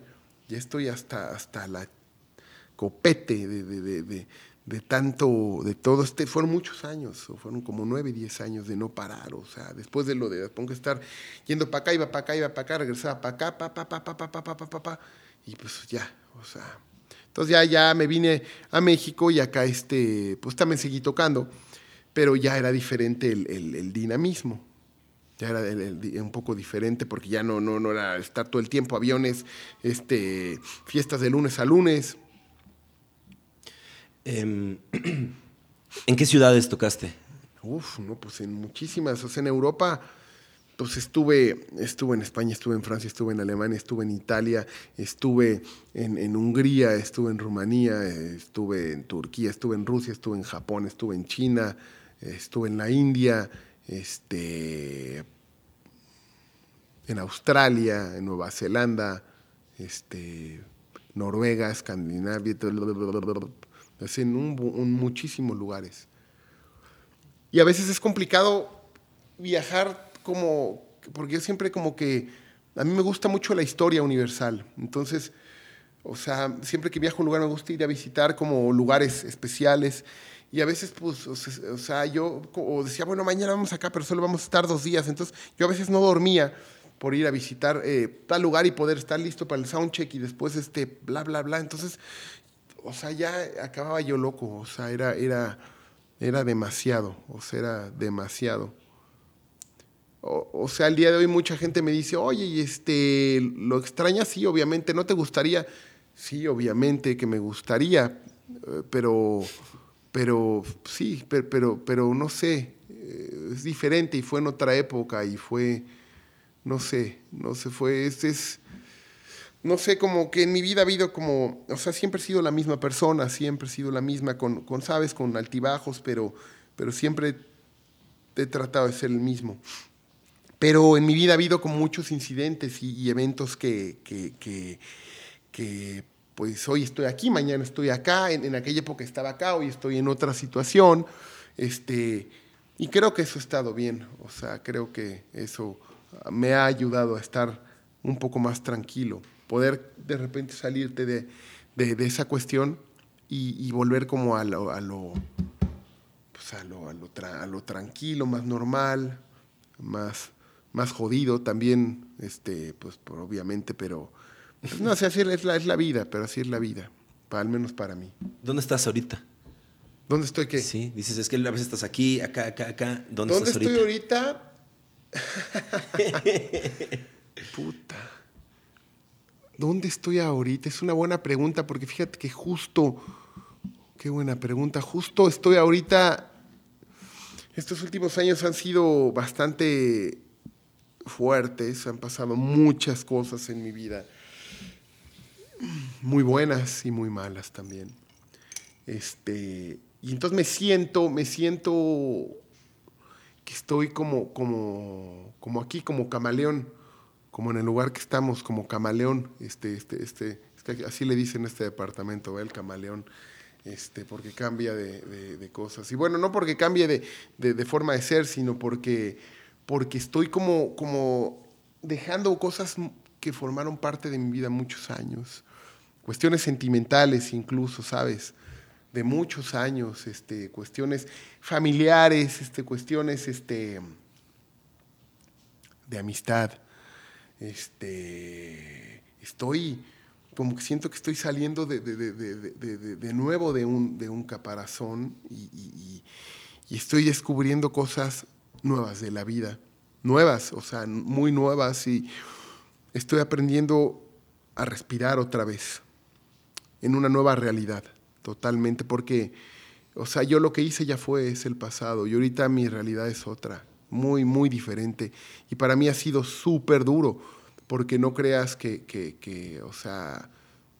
Ya estoy hasta, hasta la copete de, de, de, de tanto, de todo este, fueron muchos años, o fueron como nueve, diez años de no parar, o sea, después de lo de, pongo estar yendo para acá, iba para acá, iba para acá, regresaba para acá, pa, pa, pa, pa, pa, pa, pa, pa, pa, pa, y pues ya, o sea. Entonces ya, ya me vine a México y acá este, pues también seguí tocando, pero ya era diferente el, dinamismo. Ya era un poco diferente porque ya no, no, no era estar todo el tiempo, aviones, este, fiestas de lunes a lunes. Em, ¿En qué ciudades tocaste? Uf, no, pues en muchísimas. O sea, en Europa pues estuve, estuve en España, estuve en Francia, estuve en Alemania, estuve en Italia, estuve en, Hungría, estuve en Rumanía, estuve en Turquía, estuve en Rusia, estuve en Japón, estuve en China, estuve en la India, este, en Australia, en Nueva Zelanda, este, Noruega, Escandinavia, en un, muchísimos lugares. Y a veces es complicado viajar como, porque yo siempre como que, a mí me gusta mucho la historia universal, entonces, o sea, siempre que viajo a un lugar me gusta ir a visitar como lugares especiales. Y a veces, pues, o sea, yo decía, bueno, mañana vamos acá, pero solo vamos a estar dos días, entonces yo a veces no dormía por ir a visitar eh, tal lugar y poder estar listo para el soundcheck y después este bla bla bla. Entonces o sea ya acababa yo loco. O sea era era era demasiado. O sea era demasiado o, sea, el día de hoy mucha gente me dice, oye, este, ¿lo extrañas? Sí, obviamente, ¿no te gustaría? Sí, obviamente que me gustaría, eh, pero, pero sí, pero, pero, no sé, eh, es diferente y fue en otra época y fue, no sé, no sé, fue, es, es, no sé, como que en mi vida ha habido como, o sea, siempre he sido la misma persona, siempre he sido la misma, con, con sabes, con altibajos, pero, pero siempre he tratado de ser el mismo. Pero en mi vida ha habido como muchos incidentes y, eventos que, que, que, pues hoy estoy aquí, mañana estoy acá, en, aquella época estaba acá, hoy estoy en otra situación. Este, y creo que eso ha estado bien, o sea, creo que eso me ha ayudado a estar un poco más tranquilo, poder de repente salirte de, de, esa cuestión y, volver como a lo, a lo, pues a lo, a lo, tranquilo, más normal, más, más jodido también, este, pues obviamente, pero pues, no sé, así es la, es la vida, pero así es la vida, para, al menos para mí. ¿Dónde estás ahorita? ¿Dónde estoy qué? Sí, dices, es que a veces estás aquí, acá, acá, acá. ¿Dónde, ¿Dónde estoy ahorita? Puta. ¿Dónde estoy ahorita? Es una buena pregunta porque fíjate que justo, qué buena pregunta, justo estoy ahorita, estos últimos años han sido bastante fuertes, han pasado muchas cosas en mi vida, muy buenas y muy malas también. Este, y entonces me siento, me siento que estoy como, como, como aquí, como camaleón como en el lugar que estamos, como camaleón, este, este, este, así le dicen este departamento, el camaleón, este, porque cambia de, cosas. Y bueno, no porque cambie de, forma de ser, sino porque, porque estoy como, como dejando cosas que formaron parte de mi vida muchos años, cuestiones sentimentales incluso, ¿sabes? De muchos años, este, cuestiones familiares, este, cuestiones este, de amistad este, estoy, como que siento que estoy saliendo de, nuevo de un, de un caparazón y, estoy descubriendo cosas nuevas de la vida, nuevas, o sea, muy nuevas y estoy aprendiendo a respirar otra vez en una nueva realidad, totalmente, porque, o sea, yo lo que hice ya fue, es el pasado y ahorita mi realidad es otra muy, muy diferente. Y para mí ha sido súper duro, porque no creas que, o sea,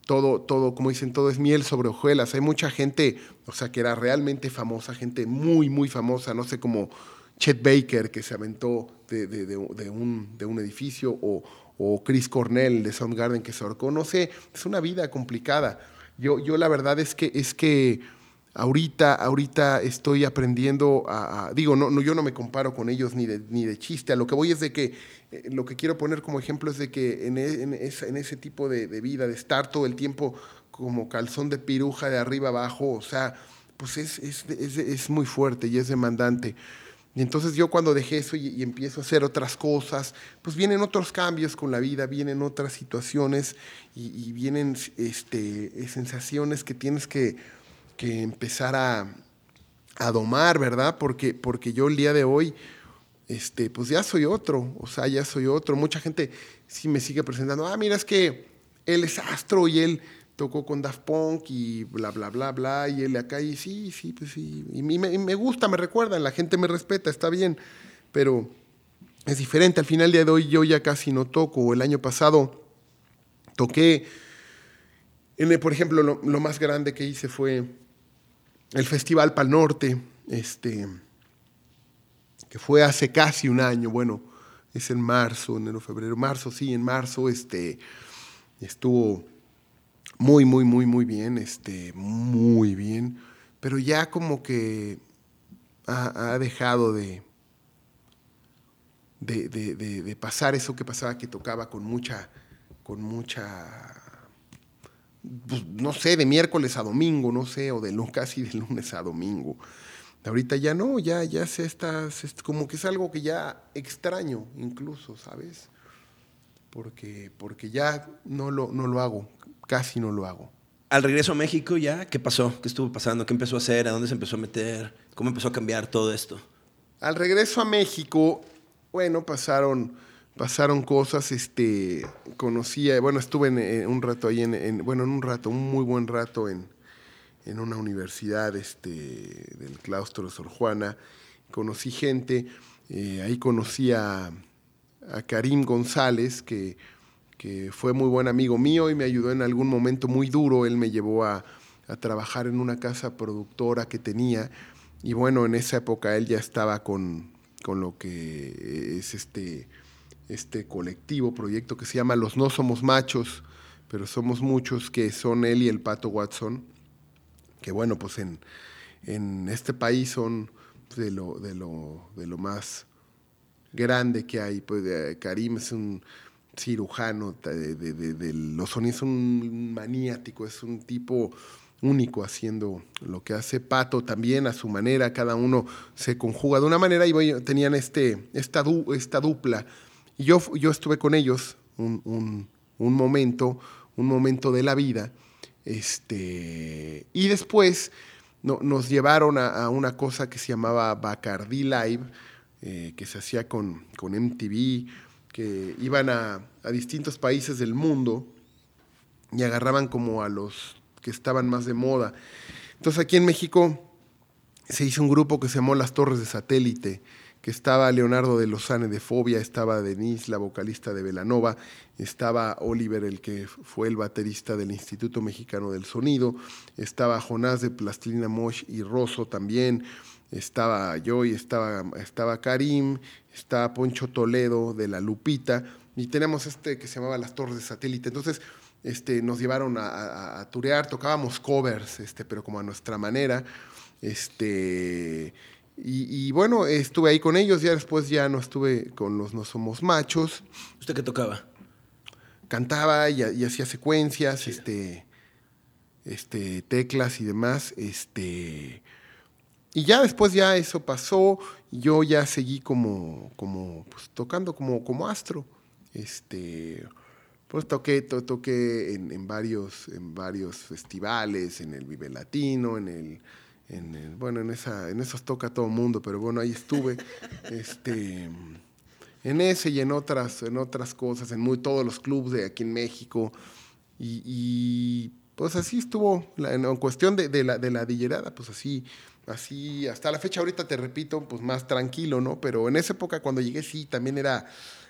todo, todo, como dicen, todo es miel sobre hojuelas. Hay mucha gente, o sea, que era realmente famosa, gente muy, muy famosa, no sé, como Chet Baker, que se aventó de, un, de un, edificio, o, o, Chris Cornell de Soundgarden, que se ahorcó, no sé, es una vida complicada. Yo, yo la verdad es que, es que Ahorita, ahorita estoy aprendiendo a, digo, no, no, yo no me comparo con ellos ni de, ni de chiste, a lo que voy es de que, eh, lo que quiero poner como ejemplo es de que en, e, en, ese tipo de, vida, de estar todo el tiempo como calzón de piruja de arriba abajo, o sea, pues es, es, es, muy fuerte y es demandante. Y entonces yo cuando dejé eso y, empiezo a hacer otras cosas, pues vienen otros cambios con la vida, vienen otras situaciones y, vienen este, sensaciones que tienes que que empezar a, domar, ¿verdad? Porque, porque yo el día de hoy, este, pues ya soy otro, o sea, ya soy otro. Mucha gente sí me sigue presentando, ah, mira, es que él es astro y él tocó con Daft Punk y bla, bla, bla, bla, y él acá, y sí, sí, pues sí, y me, me gusta, me recuerdan, la gente me respeta, está bien, pero es diferente. Al final día de hoy yo ya casi no toco. El año pasado toqué, en por ejemplo, lo más grande que hice fue el Festival Pal Norte, este, que fue hace casi un año, bueno, es en marzo, enero, febrero, marzo, sí, en marzo, este, estuvo muy, muy, muy, muy bien, este, muy bien, pero ya como que ha, dejado de de, de, pasar eso que pasaba, que tocaba con mucha, con mucha pues, no sé, de miércoles a domingo, no sé, o de casi de lunes a domingo. Ahorita ya no, ya, ya se está, como que es algo que ya extraño incluso, ¿sabes? Porque, porque ya no lo, no lo hago, casi no lo hago. Al regreso a México ya, ¿qué pasó? ¿Qué estuvo pasando? ¿Qué empezó a hacer? ¿A dónde se empezó a meter? ¿Cómo empezó a cambiar todo esto? Al regreso a México, bueno, pasaron pasaron cosas, este, conocía, bueno, estuve en, un rato ahí, en, bueno, en un rato, un muy buen rato en, en una universidad este, del claustro de Sor Juana, conocí gente, eh, ahí conocí a, Karim González, que, que, fue muy buen amigo mío y me ayudó en algún momento muy duro, él me llevó a, a trabajar en una casa productora que tenía, y bueno, en esa época él ya estaba con, con lo que es este este colectivo, proyecto que se llama Los No Somos Machos, pero somos muchos, que son él y el Pato Watson, que bueno, pues en, en este país son de lo, de lo, de lo más grande que hay. Pues Karim es un cirujano de, de, sonidos, es un maniático, es un tipo, único haciendo lo que hace Pato también a su manera, cada uno se conjuga de una manera y tenían este, esta, esta dupla. Y yo, yo estuve con ellos un, momento, un momento de la vida, este, y después no, nos llevaron a, una cosa que se llamaba Bacardi Live, eh, que se hacía con, con MTV, que iban a, distintos países del mundo y agarraban como a los que estaban más de moda. Entonces aquí en México se hizo un grupo que se llamó Las Torres de Satélite, que estaba Leonardo de Lozane de Fobia, estaba Denise, la vocalista de Velanova, estaba Oliver, el que fue el baterista del Instituto Mexicano del Sonido, estaba Jonás de Plastilina Mosh y Rosso también, estaba Joy, estaba, estaba Karim, estaba Poncho Toledo de La Lupita, y tenemos este que se llamaba Las Torres de Satélite. Entonces, este, nos llevaron a, a, turear, tocábamos covers, este, pero como a nuestra manera. Este, y, bueno, estuve ahí con ellos, ya después ya no estuve con los No Somos Machos. ¿Usted qué tocaba? Cantaba y, hacía secuencias, este, este, teclas y demás. Este, y ya después ya eso pasó, yo ya seguí como, como pues, tocando como, como astro. Este, pues toqué, toqué en, varios, en varios festivales, en el Vive Latino, en el, en bueno, en esa, en esos toca todo el mundo, pero bueno, ahí estuve, este, en ese y en otras, en otras cosas, en muy todos los clubes de aquí en México, y, pues así estuvo, en, cuestión de, la, de la dillerada, pues así, así, hasta la fecha ahorita te repito, pues más tranquilo, ¿no? Pero en esa época cuando llegué sí, también era,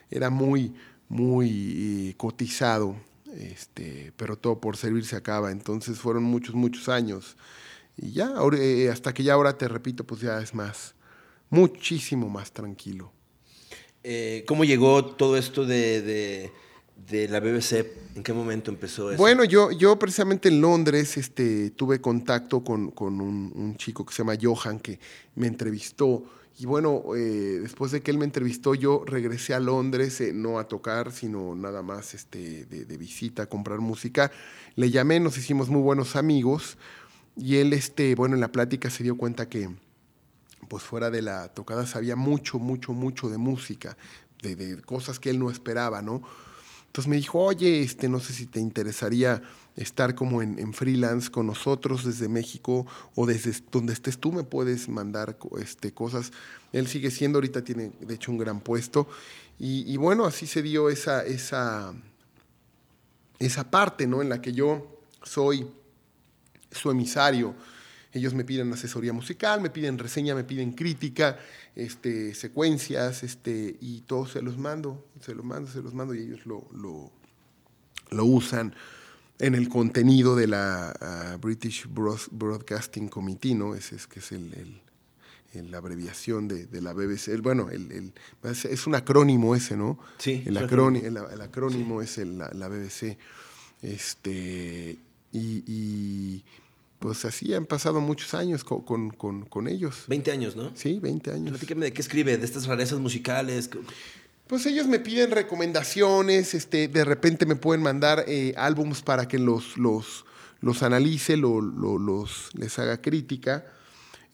era muy, muy eh, cotizado, este, pero todo por servir se acaba. Entonces fueron muchos, muchos años. Y ya, eh, hasta que ya ahora te repito, pues ya es más, muchísimo más tranquilo. Eh, ¿Cómo llegó todo esto de, la BBC? ¿En qué momento empezó eso? Bueno, yo, yo precisamente en Londres este, tuve contacto con, un, un, chico que se llama Johan, que me entrevistó y bueno, eh, después de que él me entrevistó, yo regresé a Londres, eh, no a tocar, sino nada más este, de, visita, a comprar música. Le llamé, nos hicimos muy buenos amigos. Y él, este, bueno, en la plática se dio cuenta que, pues fuera de la tocada, sabía mucho, mucho, mucho de música, de, de cosas que él no esperaba, ¿no? Entonces me dijo, oye, este, no sé si te interesaría estar como en, freelance con nosotros desde México o desde donde estés tú me puedes mandar este, cosas. Él sigue siendo, ahorita tiene de hecho un gran puesto. Y, bueno, así se dio esa, esa, esa parte ¿no? en la que yo soy su emisario ellos me piden asesoría musical, me piden reseña, me piden crítica, este, secuencias, este, y todo se los mando, se los mando, se los mando y ellos lo, lo, usan en el contenido de la ah, British Broadcasting Committee, ¿no? Ese es que es el, la abreviación de, la BBC. bueno, el, es un acrónimo ese, ¿no? Sí. El, acrónimo, el, acrónimo es la, la, BBC. Este, y pues así han pasado muchos años con, ellos. 20 años, ¿no? Sí, 20 años. Platíqueme de qué escribe, de estas rarezas musicales. Pues ellos me piden recomendaciones, este, de repente me pueden mandar eh, álbums para que los, los, los analice, los, les haga crítica,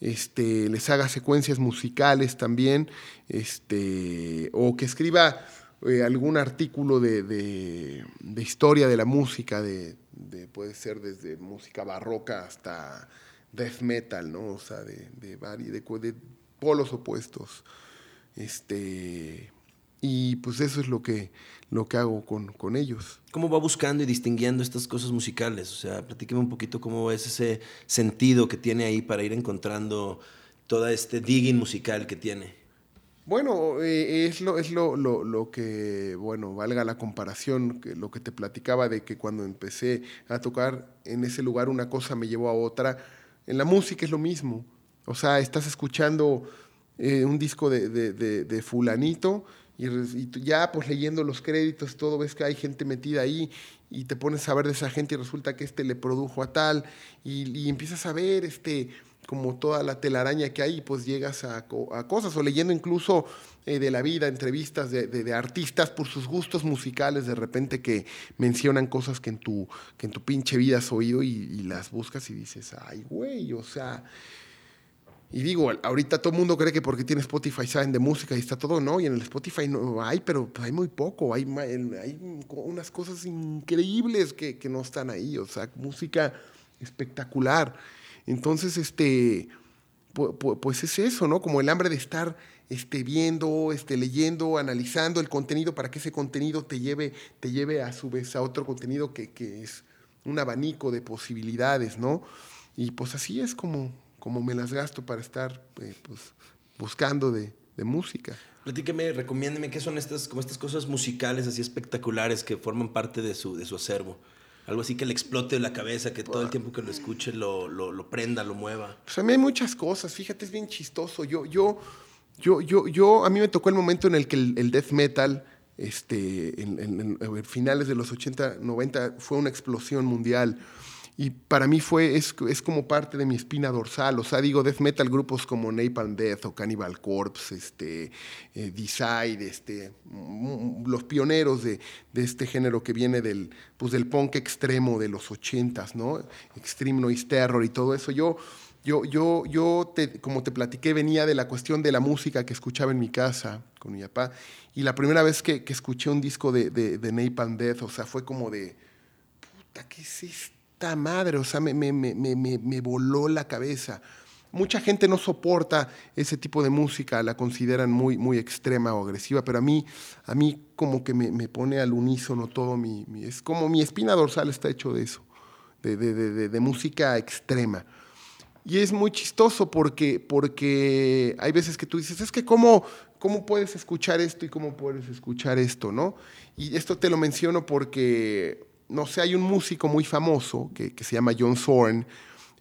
este, les haga secuencias musicales también, este, o que escriba eh, algún artículo de, de, historia de la música, de, puede ser desde música barroca hasta death metal, ¿no? O sea, de, de, de, polos opuestos. Este, y pues eso es lo que, lo que hago con, con, ellos. ¿Cómo va buscando y distinguiendo estas cosas musicales? O sea, platíqueme un poquito cómo es ese sentido que tiene ahí para ir encontrando todo este digging musical que tiene. Bueno, eh, es, lo, es lo, lo, que, bueno, valga la comparación, que lo que te platicaba de que cuando empecé a tocar en ese lugar una cosa me llevó a otra. En la música es lo mismo. O sea, estás escuchando eh, un disco de, de, de, fulanito y, ya pues leyendo los créditos, todo ves que hay gente metida ahí y te pones a ver de esa gente y resulta que este le produjo a tal y, y empiezas a ver este como toda la telaraña que hay, pues llegas a, cosas, o leyendo incluso eh, de la vida, entrevistas de, artistas por sus gustos musicales, de repente que mencionan cosas que en tu, que en tu pinche vida has oído y, las buscas y dices, ay, güey, o sea... Y digo, ahorita todo el mundo cree que porque tiene Spotify saben de música y está todo, no, y en el Spotify no hay, pero hay muy poco, hay, hay unas cosas increíbles que, que no están ahí, o sea, música espectacular. Entonces, este, pues, es eso, ¿no? Como el hambre de estar este, viendo, este, leyendo, analizando el contenido para que ese contenido te lleve, te lleve a su vez a otro contenido que, es un abanico de posibilidades, ¿no? Y pues así es como, como me las gasto para estar eh, pues, buscando de, de música. Platíqueme, recomiéndeme qué son estas, como estas cosas musicales así espectaculares que forman parte de su, de su acervo. Algo así que le explote la cabeza, que todo el tiempo que lo escuche lo, lo, prenda, lo mueva. Pues a mí hay muchas cosas, fíjate, es bien chistoso. Yo, yo, yo, yo, yo, a mí me tocó el momento en el que el, death metal, este, en, en, finales de los 80, 90, fue una explosión mundial y para mí fue, es, es, como parte de mi espina dorsal. O sea, digo, death metal, grupos como Napalm Death o Cannibal Corpse, este, eh, Decide, este, mm, los pioneros de, de, este género que viene del, pues, del punk extremo de los ochentas, ¿no? Extreme Noise Terror y todo eso. Yo, yo, yo, yo te, como te platiqué, venía de la cuestión de la música que escuchaba en mi casa con mi papá. Y la primera vez que, que escuché un disco de, de, Napalm Death, o sea, fue como de, puta, ¿qué es esto? Madre, o sea, me, me, me, me, voló la cabeza. Mucha gente no soporta ese tipo de música, la consideran muy, muy extrema o agresiva, pero a mí, a mí como que me, pone al unísono todo mi, Es como mi espina dorsal está hecho de eso, de, de, de, de, música extrema. Y es muy chistoso porque, porque hay veces que tú dices, es que cómo, cómo puedes escuchar esto y cómo puedes escuchar esto, ¿no? Y esto te lo menciono porque no sé, hay un músico muy famoso que, se llama John Zorn,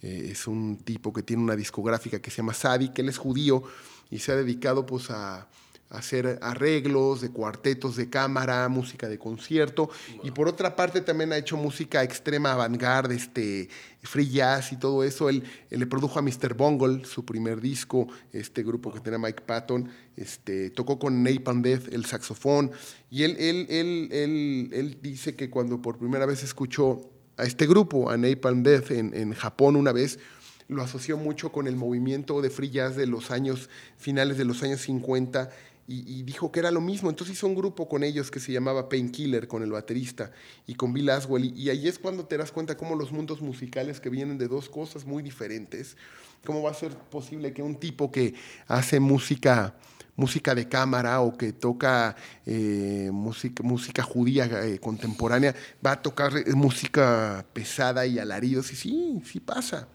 eh, es un tipo que tiene una discográfica que se llama Sadi, que él es judío y se ha dedicado pues a, hacer arreglos de cuartetos de cámara, música de concierto, y por otra parte también ha hecho música extrema avant-garde, este, free jazz y todo eso. Él, le produjo a Mr. Bungle, su primer disco, este grupo que tenía Mike Patton, este, tocó con Napalm Death el saxofón, y él, él, él, él, él dice que cuando por primera vez escuchó a este grupo, a Napalm Death, en, en Japón una vez, lo asoció mucho con el movimiento de free jazz de los años finales de los años 50 y, dijo que era lo mismo. Entonces hizo un grupo con ellos que se llamaba Painkiller, con el baterista y con Bill Aswell. Y, ahí es cuando te das cuenta cómo los mundos musicales que vienen de dos cosas muy diferentes, cómo va a ser posible que un tipo que hace música música de cámara o que toca eh, música, música judía eh, contemporánea, va a tocar eh, música pesada y alaridos. Y sí, sí pasa.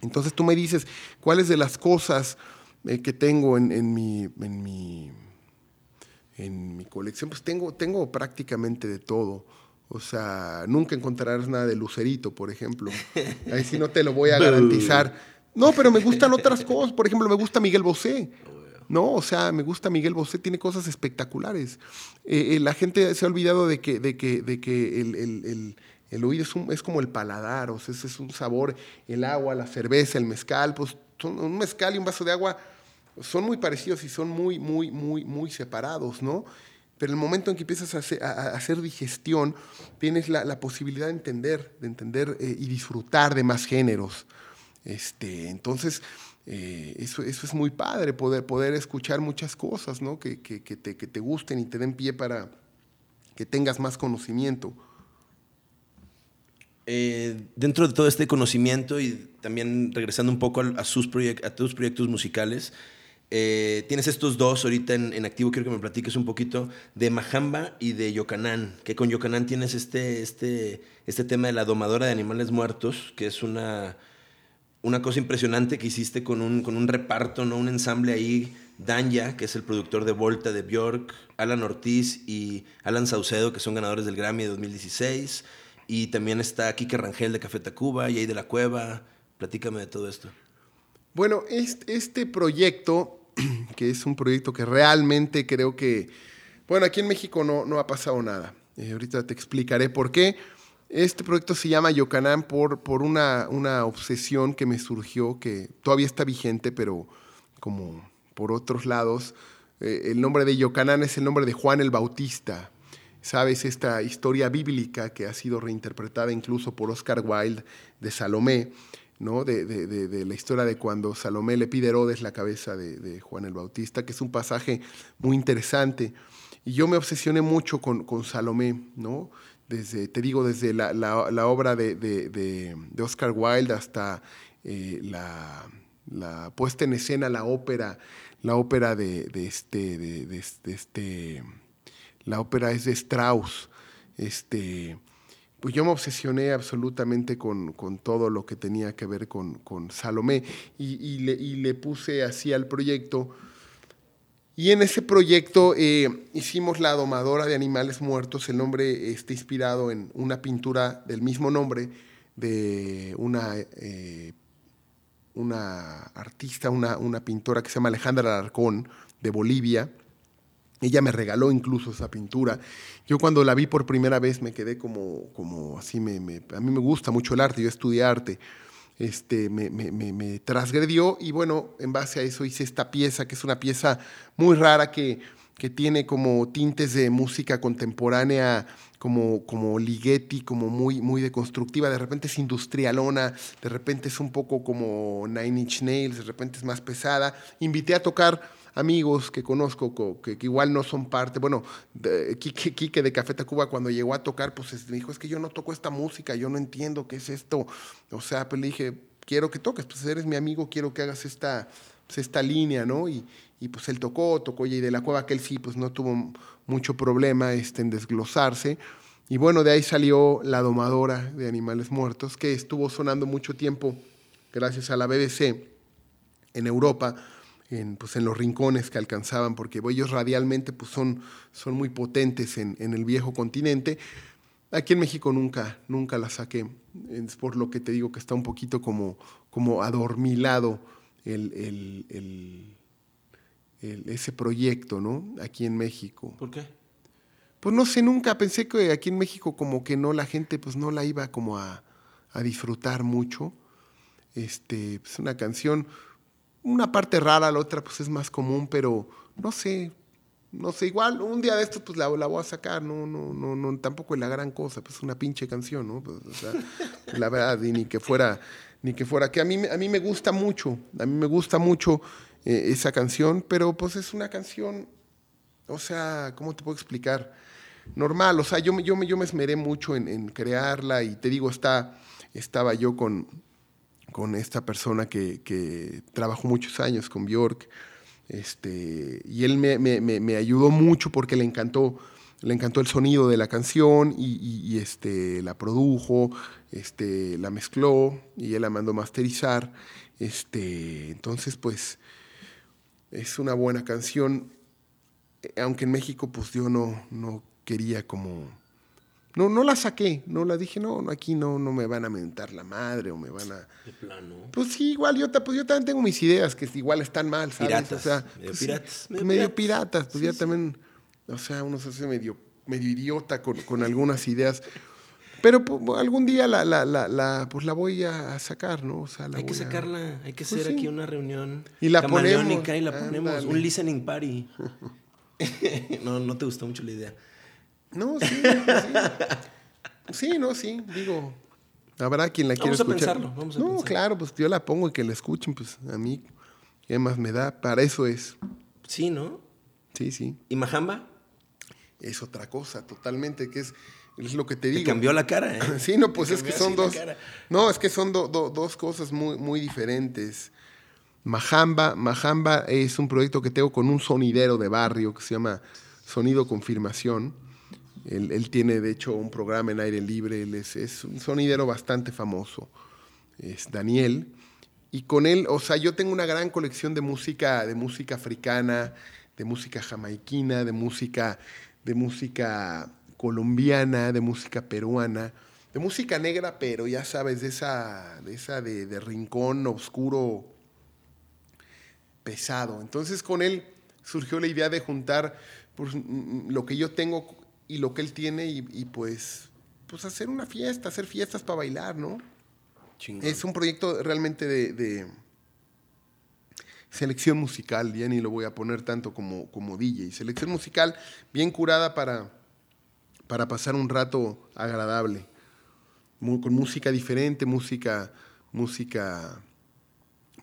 Entonces tú me dices, ¿cuáles de las cosas eh, que tengo en, mi, en, mi, en mi colección, pues tengo, tengo prácticamente de todo. O sea, nunca encontrarás nada de Lucerito, por ejemplo. Ahí sí no te lo voy a garantizar. No, pero me gustan otras cosas. Por ejemplo, me gusta Miguel Bosé. No, o sea, me gusta Miguel Bosé, tiene cosas espectaculares. Eh, eh, la gente se ha olvidado de que, de que, de que el, el, el, oído es, un, es, como el paladar, o sea, es un sabor, el agua, la cerveza, el mezcal, pues un mezcal y un vaso de agua son muy parecidos y son muy, muy, muy, muy separados, ¿no? Pero el momento en que empiezas a hacer, digestión, tienes la, posibilidad de entender, de entender eh, y disfrutar de más géneros. Este, entonces, eh, eso, eso es muy padre, poder, poder escuchar muchas cosas, ¿no? Que, que, te, que te gusten y te den pie para que tengas más conocimiento. Eh, dentro de todo este conocimiento y también regresando un poco a, sus a tus proyectos musicales, eh, tienes estos dos ahorita en, activo, quiero que me platiques un poquito de Majamba y de Yocanán, que con Yocanán tienes este, este, este tema de la domadora de animales muertos, que es una, una cosa impresionante que hiciste con un, con un reparto, ¿no? un ensamble ahí, Danya, que es el productor de Volta de Bjork, Alan Ortiz y Alan Saucedo, que son ganadores del Grammy de 2016, y también está Kike Rangel de Café Tacuba, y ahí de la Cueva, platícame de todo esto. Bueno, este proyecto que es un proyecto que realmente creo que, bueno, aquí en México no, no ha pasado nada. Eh, ahorita te explicaré por qué. Este proyecto se llama Yocanán por, por una, una obsesión que me surgió, que todavía está vigente, pero como por otros lados. Eh, el nombre de Yocanán es el nombre de Juan el Bautista. Sabes, esta historia bíblica que ha sido reinterpretada incluso por Oscar Wilde de Salomé, ¿no? De, la historia de cuando Salomé le pide a Herodes la cabeza de, Juan el Bautista, que es un pasaje muy interesante. Y yo me obsesioné mucho con, Salomé, ¿no? desde, te digo, desde la, obra de, Oscar Wilde hasta eh, la, la, puesta en escena, la ópera, la ópera de, este, de, este, la ópera es de Strauss, este, pues yo me obsesioné absolutamente con, con, todo lo que tenía que ver con, con Salomé y, le, y, le, puse así al proyecto y en ese proyecto eh, hicimos La Domadora de Animales Muertos. El nombre está inspirado en una pintura del mismo nombre de una, eh, una artista, una, una, pintora que se llama Alejandra Alarcón, de Bolivia. Ella me regaló incluso esa pintura. Yo cuando la vi por primera vez me quedé como, como así, me, a mí me gusta mucho el arte, yo estudié arte este, me, me, transgredió y bueno, en base a eso hice esta pieza, que es una pieza muy rara que, que tiene como tintes de música contemporánea, como, como Ligeti, como muy, muy deconstructiva, de repente es industrialona, de repente es un poco como Nine Inch Nails, de repente es más pesada. Invité a tocar amigos que conozco que, igual no son parte. Bueno, Quique, de Café Tacuba cuando llegó a tocar, pues me dijo, es que yo no toco esta música, yo no entiendo qué es esto. O sea, pues le dije, quiero que toques, pues eres mi amigo, quiero que hagas esta, pues, esta línea, ¿no? Y, y pues él tocó, tocó y de la Cueva, que él sí, pues no tuvo mucho problema este, en desglosarse. Y bueno, de ahí salió La Domadora de Animales Muertos, que estuvo sonando mucho tiempo gracias a la BBC en Europa en, pues, en los rincones que alcanzaban, porque ellos radialmente pues, son, son muy potentes en, en, el viejo continente. Aquí en México nunca, nunca la saqué, es por lo que te digo que está un poquito como, como adormilado el, el, el, ese proyecto, ¿no? Aquí en México. ¿Por qué? Pues no sé, nunca pensé que aquí en México como que no, la gente pues no la iba como a, a disfrutar mucho. Este, pues una canción una parte rara, la otra pues es más común, pero no sé, no sé, igual un día de estos pues la, la, voy a sacar, no, no, no, no, tampoco es la gran cosa, pues una pinche canción, ¿no? Pues, o sea, la verdad, y ni que fuera, ni que fuera, que a mí, a mí me gusta mucho, a mí me gusta mucho eh, esa canción, pero pues es una canción, o sea, ¿cómo te puedo explicar? Normal, o sea, yo, yo, yo me esmeré mucho en, en crearla y te digo, está, estaba yo con con esta persona que, trabajó muchos años con Bjork. Este, y él me, ayudó mucho porque le encantó, le encantó el sonido de la canción y, este, la produjo, este, la mezcló y él la mandó masterizar. Este, entonces, pues, es una buena canción, aunque en México, pues yo no, no quería como no, no la saqué, no la dije, no, aquí no, no me van a mentar la madre o me van a... De plano. Pues sí, igual yo, pues yo también tengo mis ideas que igual están mal, ¿sabes? Piratas. O sea, medio pues piratas. medio, piratas, pues ya también, o sea, uno se hace medio, medio idiota con, con algunas ideas. Pero pues, algún día la, la, la, la, pues la voy a sacar, ¿no? O sea, la hay que sacarla, hay que pues hacer aquí una reunión y la ponemos, y la ponemos, un listening party. no, no te gustó mucho la idea. No, sí, sí. Sí, no, sí, digo, habrá quien la quiera escuchar. Pensarlo, vamos a no, claro, pues yo la pongo y que la escuchen, pues a mí, ¿qué más me da? Para eso es. Sí, ¿no? Sí, sí. ¿Y Majamba? Es otra cosa, totalmente, que es, es lo que te digo. cambió la cara, ¿eh? sí, no, pues es que son dos. No, es que son dos cosas muy, muy diferentes. Majamba, Majamba es un proyecto que tengo con un sonidero de barrio que se llama Sonido Confirmación él, tiene, de hecho, un programa en aire libre, él es, un sonidero bastante famoso, es Daniel. Y con él, o sea, yo tengo una gran colección de música, de música africana, de música jamaiquina, de música, de música colombiana, de música peruana, de música negra, pero ya sabes, de esa, de esa de, de rincón oscuro pesado. Entonces con él surgió la idea de juntar pues, lo que yo tengo y lo que él tiene y, pues, pues hacer una fiesta, hacer fiestas para bailar, ¿no? Chingón. Es un proyecto realmente de, de selección musical, ya ni lo voy a poner tanto como, como DJ. Selección musical bien curada para, para pasar un rato agradable, con música diferente, música, música,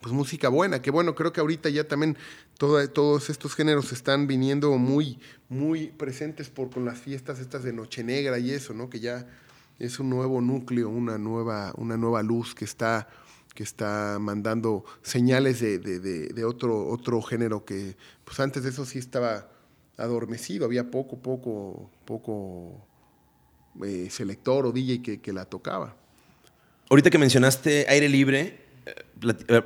pues música buena, que bueno, creo que ahorita ya también todo- todos estos géneros están viniendo muy, muy presentes por, con las fiestas estas de Noche Negra y eso, ¿no? Que ya es un nuevo núcleo, una nueva, una nueva luz que está, que está mandando señales de, otro, otro género que, pues antes de eso sí estaba adormecido, había poco, poco, poco eh, selector o DJ que, que la tocaba. Ahorita que mencionaste aire libre,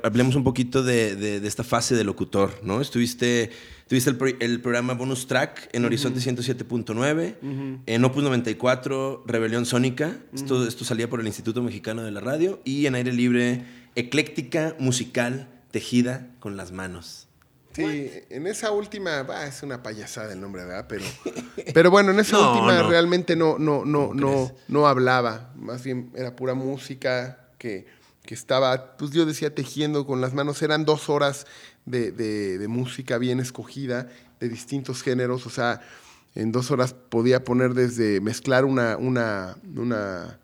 hablemos un poquito de, de- de esta fase de locutor, ¿no? Estuviste, tuviste el, pro- el programa Bonus Track en Horizonte 107.9, en Opus 94, Rebelión Sónica, esto, esto salía por el Instituto Mexicano de la Radio, y en aire libre, ecléctica, musical, tejida con las manos. Sí, en esa última, bah, es una payasada el nombre, ¿verdad? Pero, pero bueno, en esa No, última no. realmente no, no, no, ¿Cómo no, crees? no hablaba. Más bien era pura música que, que estaba, pues yo decía tejiendo con las manos. Eran dos horas de, de- música bien escogida, de distintos géneros. O sea, en dos horas podía poner desde mezclar una, una, una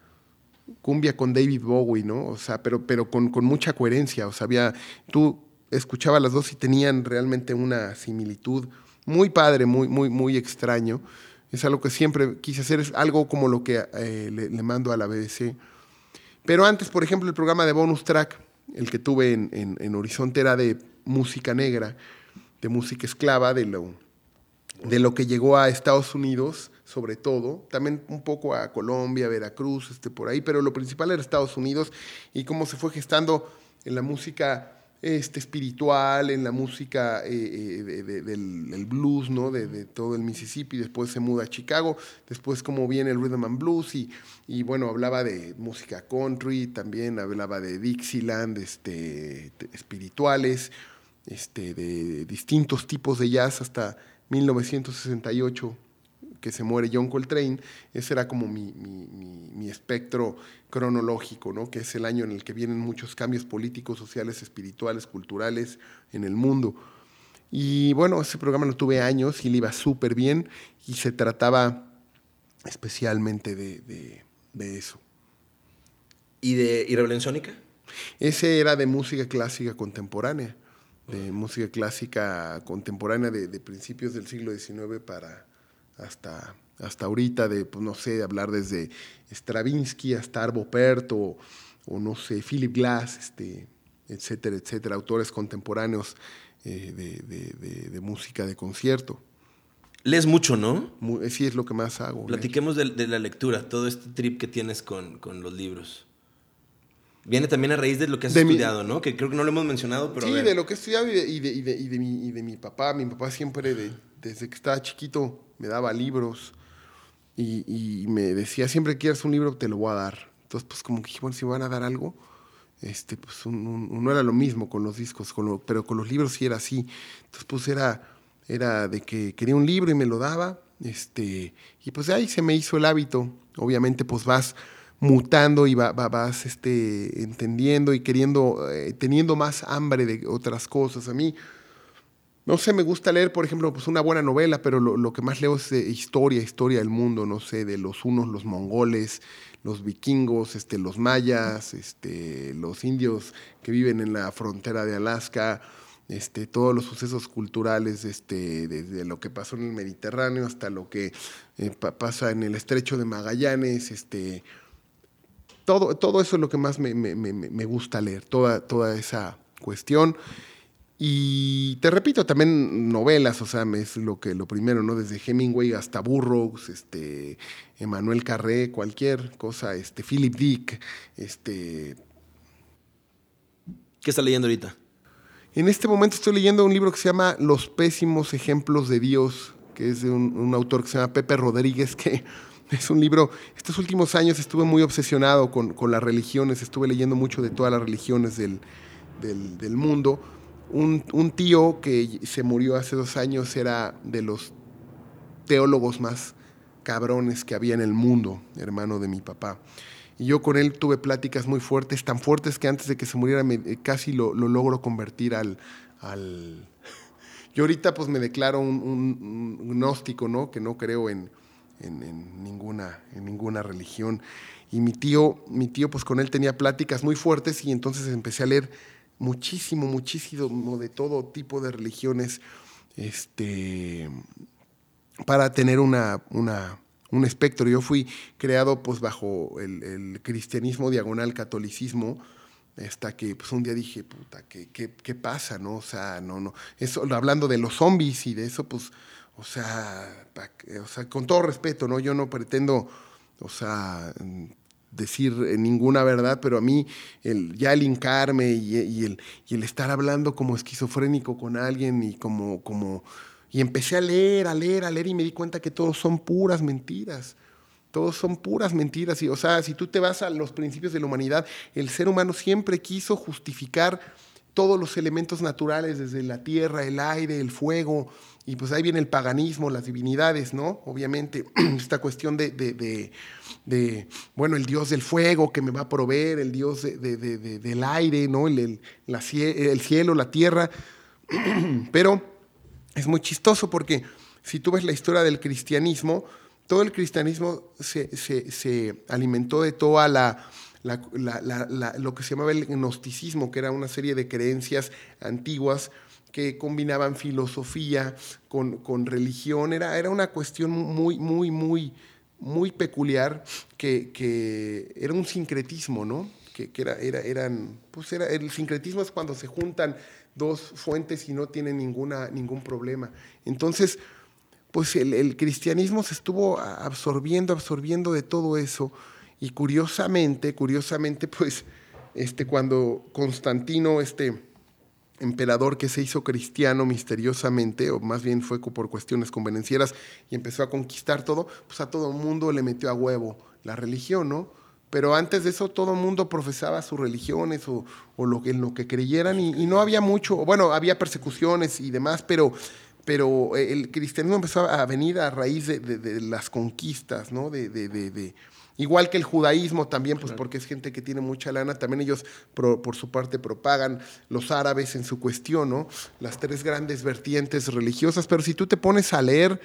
cumbia con David Bowie, ¿no? O sea, pero, pero con, con mucha coherencia. O sea, había, tú escuchabas las dos y tenían realmente una similitud muy padre, muy, muy, muy extraño. Es algo que siempre quise hacer, es algo como lo que eh, le, le mando a la BBC. Pero antes, por ejemplo, el programa de bonus track, el que tuve en, en- Horizonte era de música negra, de música esclava, de lo, de lo que llegó a Estados Unidos, sobre todo, también un poco a Colombia, Veracruz, este, por ahí, pero lo principal era Estados Unidos y cómo se fue gestando en la música este, espiritual, en la música eh, eh, de- de- del, blues, ¿no? De, todo el Mississippi, después se muda a Chicago, después cómo viene el rhythm and blues y, y bueno, hablaba de música country, también hablaba de Dixieland, este, espirituales, este, de distintos tipos de jazz hasta 1968 que se muere John Coltrane, ese era como mi, mi- mi- mi espectro cronológico, ¿no? que es el año en el que vienen muchos cambios políticos, sociales, espirituales, culturales en el mundo. Y bueno, ese programa lo tuve años y le iba súper bien y se trataba especialmente de, de- de eso. ¿Y de y Rebelión Sónica? Ese era de música clásica contemporánea, de música clásica contemporánea de, de principios del siglo XIX para hasta, hasta ahorita, de, pues, no sé, de hablar desde Stravinsky hasta Arvo Pärt o, o, no sé, Philip Glass, este, etcétera, etcétera, autores contemporáneos eh, de, de- de- de música de concierto. Lees mucho, ¿no? Mu- Sí es lo que más hago. Platiquemos de, de la lectura, todo este trip que tienes con, con los libros. Viene también a raíz de lo que has De mi- estudiado, ¿no? Que creo que no lo hemos mencionado, pero. a sí, ver. de lo que he estudiado y de, y de- y de- y mi, y de mi papá. Mi papá siempre, de- desde que estaba chiquito, me daba libros y, me decía, siempre que quieras un libro, te lo voy a dar. Entonces, pues como que dije, bueno, si me van a dar algo, este, pues no era lo mismo con los discos, pero con los libros sí era así. Entonces, pues era, era de que quería un libro y me lo daba. Este, y pues ahí se me hizo el hábito. Obviamente, pues vas mutando y va- va- vas este, entendiendo y queriendo, eh, teniendo más hambre de otras cosas. A mí, no sé, me gusta leer, por ejemplo, pues una buena novela, pero lo, que más leo es historia, historia del mundo, no sé, de los unos, los mongoles, los vikingos, este, los mayas, este, los indios que viven en la frontera de Alaska, este, todos los sucesos culturales, este, desde lo que pasó en el Mediterráneo hasta lo que eh, pa- pasa en el estrecho de Magallanes, este, todo, todo eso es lo que más me, me- me- me gusta leer, toda, toda esa cuestión. Y te repito, también novelas, o sea, es lo que lo primero, ¿no? Desde Hemingway hasta Burroughs, este, Emmanuel Carré, cualquier cosa, este, Philip Dick, este. ¿Qué estás leyendo ahorita? En este momento estoy leyendo un libro que se llama Los pésimos ejemplos de Dios, que es de un, un autor que se llama Pepe Rodríguez, que es un libro, estos últimos años estuve muy obsesionado con, con las religiones, estuve leyendo mucho de todas las religiones del, del- del mundo. Un, un tío que se murió hace dos años era de los teólogos más cabrones que había en el mundo, hermano de mi papá. Y yo con él tuve pláticas muy fuertes, tan fuertes que antes de que se muriera eh, casi lo, lo, logro convertir al, al... Yo ahorita pues me declaro un, gnóstico, ¿no? Que no creo en, en, en, ninguna, en ninguna religión. Y mi tío, mi tío pues con él tenía pláticas muy fuertes y entonces empecé a leer muchísimo, muchísimo de todo tipo de religiones, este, para tener una, una, un espectro. Yo fui creado pues bajo el, el cristianismo diagonal catolicismo, hasta que pues un día dije, puta, ¿qué, qué, qué pasa? ¿No? O sea, no, no. Eso, hablando de los zombies y de eso, pues, o sea, o sea, con todo respeto, ¿no? Yo no pretendo, o sea, decir ninguna verdad, pero a mí el, ya el hincarme y, y, el, y el estar hablando como esquizofrénico con alguien y como, como, y empecé a leer, a leer, a leer y me di cuenta que todos son puras mentiras. Todos son puras mentiras. Y, o sea, si tú te vas a los principios de la humanidad, el ser humano siempre quiso justificar todos los elementos naturales, desde la tierra, el aire, el fuego, y pues ahí viene el paganismo, las divinidades, ¿no? Obviamente, esta cuestión de, bueno, el dios del fuego que me va a proveer, el dios del aire, ¿no? El, el, el cielo, la tierra. Pero es muy chistoso porque si tú ves la historia del cristianismo, todo el cristianismo se, se, se alimentó de toda la, lo que se llamaba el gnosticismo, que era una serie de creencias antiguas que combinaban filosofía con, con religión. Era, era, una cuestión muy, muy, muy, muy peculiar, que, que era un sincretismo, ¿no? Que, que era, era, eran, pues era, el sincretismo es cuando se juntan dos fuentes y no tienen ninguna, ningún problema. Entonces, pues el, cristianismo se estuvo absorbiendo, absorbiendo de todo eso. Y curiosamente, curiosamente, pues, este, cuando Constantino, este emperador que se hizo cristiano misteriosamente, o más bien fue por cuestiones convenencieras, y empezó a conquistar todo, pues a todo el mundo le metió a huevo la religión, ¿no? Pero antes de eso todo el mundo profesaba sus religiones o, o lo, en lo que creyeran y, no había mucho, bueno, había persecuciones y demás, pero, pero el cristianismo empezó a venir a raíz de, de, las conquistas, ¿no? De, igual que el judaísmo también, pues claro. porque es gente que tiene mucha lana, también ellos pro, por su parte propagan los árabes en su cuestión, ¿no? Las tres grandes vertientes religiosas, pero si tú te pones a leer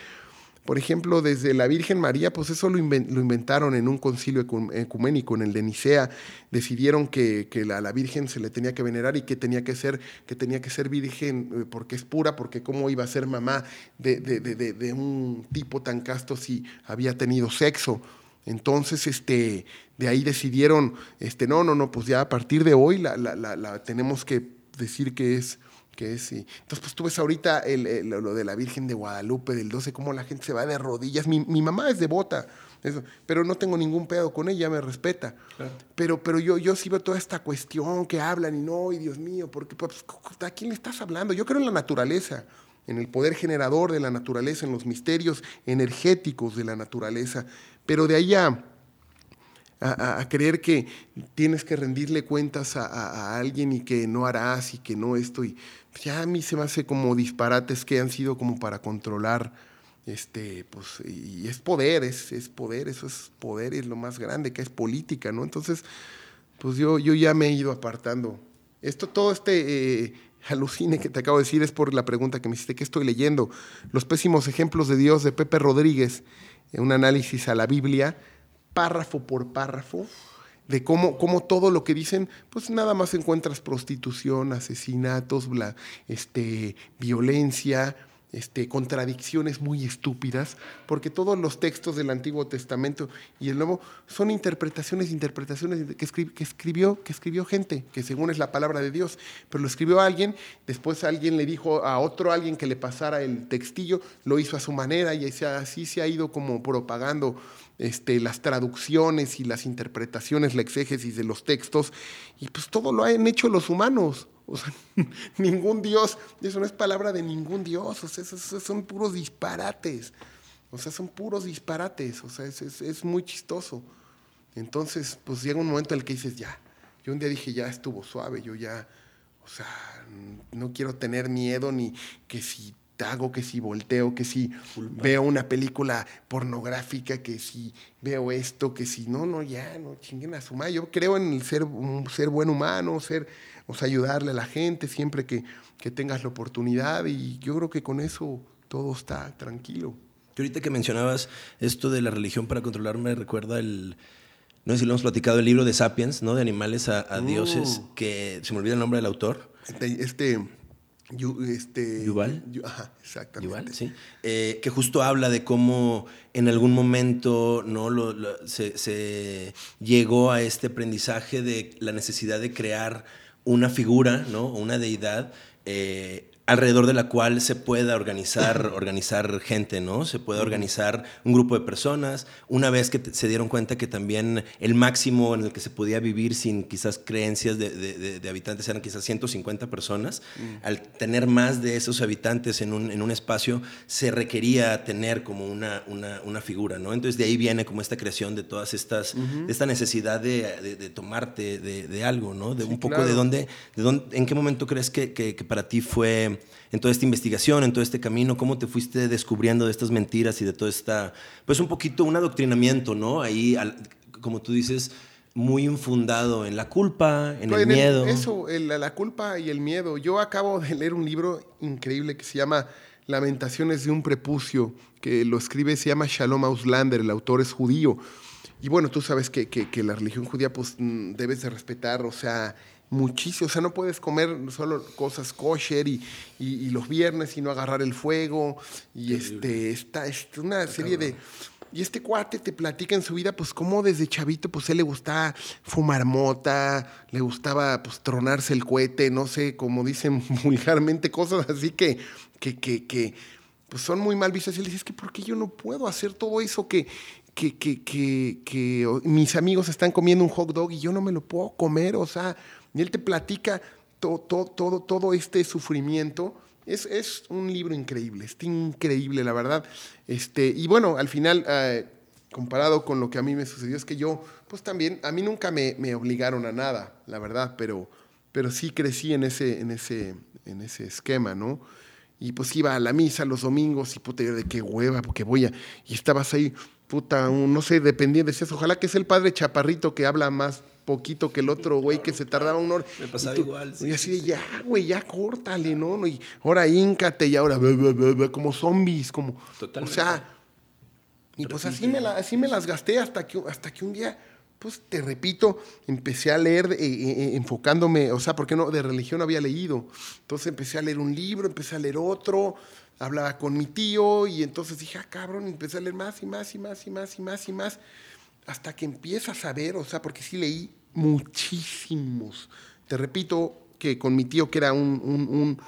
por ejemplo, desde la Virgen María, pues eso lo, inventaron en un concilio ecuménico, en el de Nicea. Decidieron que, que la, la, Virgen se le tenía que venerar y que tenía que ser, que tenía que ser virgen eh, porque es pura, porque cómo iba a ser mamá de, de, de, de un tipo tan casto si había tenido sexo. Entonces, este, de ahí decidieron, este, no, no, no, pues ya a partir de hoy la, la, la, la tenemos que decir que es que es, sí. Entonces, pues tú ves ahorita el, el, lo de la Virgen de Guadalupe del 12, cómo la gente se va de rodillas. Mi, mi mamá es devota, eso, pero no tengo ningún pedo con ella, me respeta. Claro. Pero, pero yo, yo sí veo toda esta cuestión que hablan y no, y Dios mío, porque pues, ¿a quién le estás hablando? Yo creo en la naturaleza, en el poder generador de la naturaleza, en los misterios energéticos de la naturaleza, pero de allá a, creer que tienes que rendirle cuentas a, alguien y que no harás y que no esto. Y ya a mí se me hace como disparates que han sido como para controlar. Este, pues, y es poder, es, es poder, eso es poder, es lo más grande, que es política, ¿no? Entonces, pues yo, yo ya me he ido apartando. Esto, todo este eh, alucine que te acabo de decir es por la pregunta que me hiciste, ¿qué estoy leyendo? Los pésimos ejemplos de Dios de Pepe Rodríguez, un análisis a la Biblia, párrafo por párrafo, de cómo, cómo, todo lo que dicen, pues nada más encuentras prostitución, asesinatos, bla, este, violencia, este, contradicciones muy estúpidas, porque todos los textos del Antiguo Testamento y el Nuevo son interpretaciones, interpretaciones que, escri que, escribió, que escribió gente, que según es la palabra de Dios, pero lo escribió alguien, después alguien le dijo a otro alguien que le pasara el textillo, lo hizo a su manera y así se ha ido como propagando este, las traducciones y las interpretaciones, la exégesis de los textos, y pues todo lo han hecho los humanos. O sea, ningún Dios, eso no es palabra de ningún Dios, o sea, esos, esos son puros disparates. O sea, son puros disparates, o sea, es, es, es, muy chistoso. Entonces, pues llega un momento en el que dices, ya, yo un día dije, ya estuvo suave, yo ya, o sea, no quiero tener miedo ni que si hago, que si volteo, que si veo una película pornográfica, que si veo esto, que si no, no, ya, no chinguen a su madre. Yo creo en el ser, un ser buen humano, ser, o sea, ayudarle a la gente siempre que, que tengas la oportunidad y yo creo que con eso todo está tranquilo. Que ahorita que mencionabas esto de la religión para controlarme, recuerda el, no sé si lo hemos platicado, el libro de Sapiens, ¿no? De animales a, dioses, uh. que se me olvida el nombre del autor. Este, este este, Yuval. ajá, exactamente. sí. Eh, que justo habla de cómo en algún momento ¿no? se, se, llegó a este aprendizaje de la necesidad de crear una figura, ¿no? una deidad eh, alrededor de la cual se pueda organizar, organizar gente, ¿no? Se puede organizar un grupo de personas. Una vez que se dieron cuenta que también el máximo en el que se podía vivir sin quizás creencias de, habitantes eran quizás 150 personas, mm. al tener más de esos habitantes en un, en un espacio, se requería tener como una, una, figura, ¿no? Entonces de ahí viene como esta creación de todas estas, de esta necesidad de, tomarte de, algo, ¿no? De un poco de dónde, de dónde, en qué momento crees que, que para ti fue en toda esta investigación, en todo este camino? ¿Cómo te fuiste descubriendo de estas mentiras y de todo esta, pues un poquito un adoctrinamiento, ¿no? Ahí, como tú dices, muy infundado en la culpa, en el miedo. Eso, la culpa y el miedo. Yo acabo de leer un libro increíble que se llama Lamentaciones de un prepucio, que lo escribe, se llama Shalom Auslander, el autor es judío. Y bueno, tú sabes que, que la religión judía pues mm, debes de respetar, o sea, muchísimo. O sea, no puedes comer solo cosas kosher y, y, los viernes y no agarrar el fuego. Y este, está, es una serie de. Y este cuate te platica en su vida, pues, cómo desde chavito, pues, él le gustaba fumar mota, le gustaba, pues, tronarse el cohete, no sé, como dicen vulgarmente, cosas así que, que, que, que pues, son muy mal vistas. Y él dice, es que, ¿por qué yo no puedo hacer todo eso que, que, que, que, que mis amigos están comiendo un hot dog y yo no me lo puedo comer? O sea, y él te platica todo, todo, todo este sufrimiento. Es, es, un libro increíble, es increíble, la verdad. Este, y bueno, al final, eh, comparado con lo que a mí me sucedió, es que yo, pues también, a mí nunca me, me, obligaron a nada, la verdad, pero, pero sí crecí en ese, en, ese, en ese esquema, ¿no? Y pues iba a la misa los domingos y puta, yo de qué hueva, porque voy a... Y estabas ahí, puta, no sé, dependiendo, decías, ojalá que sea el padre chaparrito que habla más poquito que el otro güey que se tardaba un hora. Me pasaba igual. y así de ya, güey, ya córtale, ¿no? Y ahora íncate y ahora como zombies, como. Totalmente. O sea. Y pues así me, así me las gasté hasta que, hasta que un día, pues te repito, empecé a leer eh, eh, eh, enfocándome, o sea, porque no, de religión había leído. Entonces empecé a leer un libro, empecé a leer otro, hablaba con mi tío y entonces dije, ah, cabrón, empecé a leer más y más y más y más y más y más hasta que empiezas a ver, o sea, porque sí leí muchísimos. Te repito que con mi tío, que era un,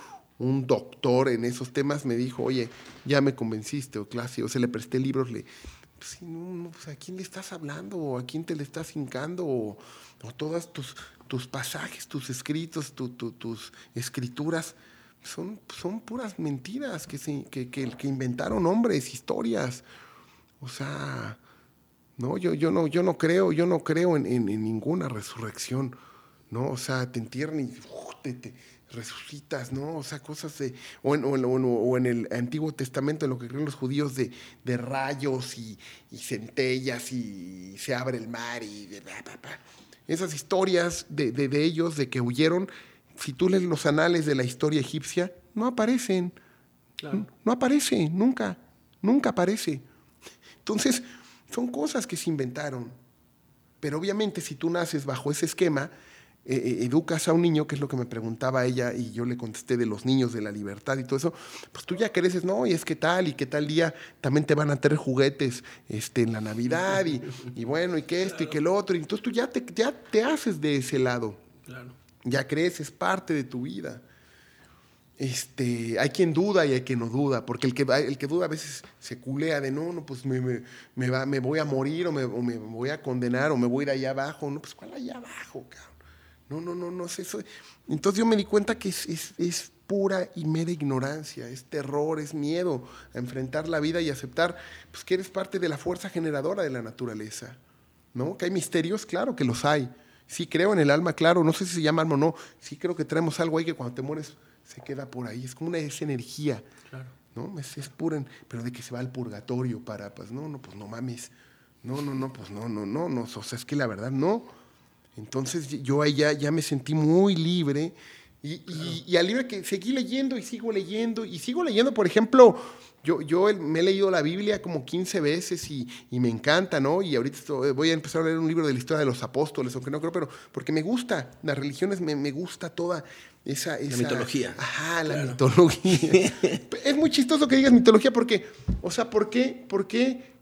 doctor en esos temas, me dijo, oye, ya me convenciste, o clase, o se le presté libros, le, pues, no, pues, ¿a quién le estás hablando? ¿O a quién te le estás hincando? ¿O, todas tus, tus pasajes, tus escritos, tus escrituras? Son, son puras mentiras que, se, que, que inventaron hombres, historias. O sea, no, yo, yo no, yo no creo, yo no creo en, ninguna resurrección, ¿no? O sea, te entierran y te, resucitas, ¿no? O sea, cosas de. O en, o en, el Antiguo Testamento, en lo que creen los judíos, de, de rayos y, centellas y se abre el mar y. Esas historias de, de, ellos, de que huyeron, si tú lees los anales de la historia egipcia, no aparecen. No, no aparece, nunca, nunca aparece. Entonces, son cosas que se inventaron. Pero obviamente si tú naces bajo ese esquema, eh, eh, educas a un niño, que es lo que me preguntaba ella, y yo le contesté de los niños, de la libertad y todo eso, pues tú ya creces, no, y es que tal, y que tal día también te van a tener juguetes este, en la Navidad, y, y bueno, y que esto, y que el otro, y entonces tú ya te, ya te haces de ese lado. Claro. Ya creces, parte de tu vida este, hay quien duda y hay quien no duda, porque el que, el que duda a veces se culea de no, no, pues me, me, va, me voy a morir o me, voy a condenar o me voy a ir allá abajo. No, pues ¿cuál allá abajo, cabrón? No, no, no, no es eso. Entonces yo me di cuenta que es, es, pura y mera ignorancia, es terror, es miedo a enfrentar la vida y aceptar pues, que eres parte de la fuerza generadora de la naturaleza. ¿No? Que hay misterios, claro que los hay. Sí creo en el alma, claro, no sé si se llama alma o no. Sí creo que traemos algo ahí que cuando te mueres se queda por ahí. Es como una esa energía. ¿no? Es, es pura, pero de que se va al purgatorio para, pues no, no, pues no mames. No, no, no, pues no, no, no, no, o sea, es que la verdad no. Entonces yo ahí ya, ya me sentí muy libre y, y, al libro que seguí leyendo y sigo leyendo y sigo leyendo, por ejemplo, yo, yo me he leído la Biblia como 15 veces y, y me encanta, ¿no? Y ahorita voy a empezar a leer un libro de la historia de los apóstoles, aunque no creo, pero porque me gusta, las religiones me, me gusta toda esa, esa... La mitología. Ajá, la mitología. es muy chistoso que digas mitología porque, o sea, ¿por qué? ¿Por qué?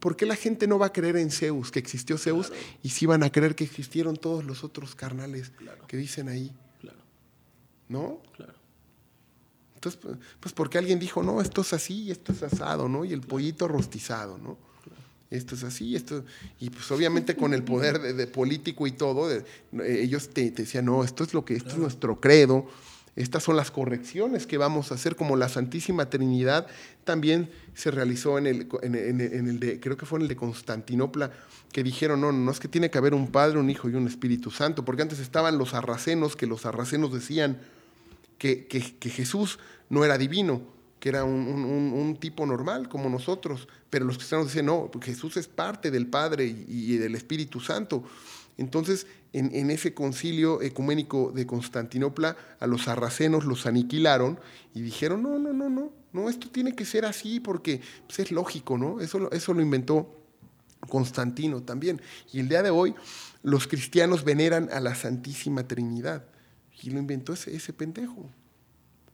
¿Por qué la gente no va a creer en Zeus, que existió Zeus, y sí van a creer que existieron todos los otros carnales que dicen ahí? ¿No? Claro. Entonces, pues, pues porque alguien dijo, no, esto es así y esto es asado, ¿no? Y el pollito rostizado, ¿no? Esto es así, esto. Y pues obviamente con el poder de, político y todo, ellos te, decían, no, esto es lo que, esto es nuestro credo, estas son las correcciones que vamos a hacer, como la Santísima Trinidad también se realizó en el, en, el de, creo que fue en el de Constantinopla, que dijeron, no, no es que tiene que haber un Padre, un Hijo y un Espíritu Santo, porque antes estaban los sarracenos, que los sarracenos decían, que, Jesús no era divino, que era un, tipo normal como nosotros, pero los cristianos dicen, no, Jesús es parte del Padre y, del Espíritu Santo. Entonces, en, ese concilio ecuménico de Constantinopla, a los sarracenos los aniquilaron y dijeron, no, no, no, no, no, esto tiene que ser así porque pues, es lógico, ¿no? Eso, eso lo inventó Constantino también. Y el día de hoy, los cristianos veneran a la Santísima Trinidad. Y lo inventó ese, ese pendejo.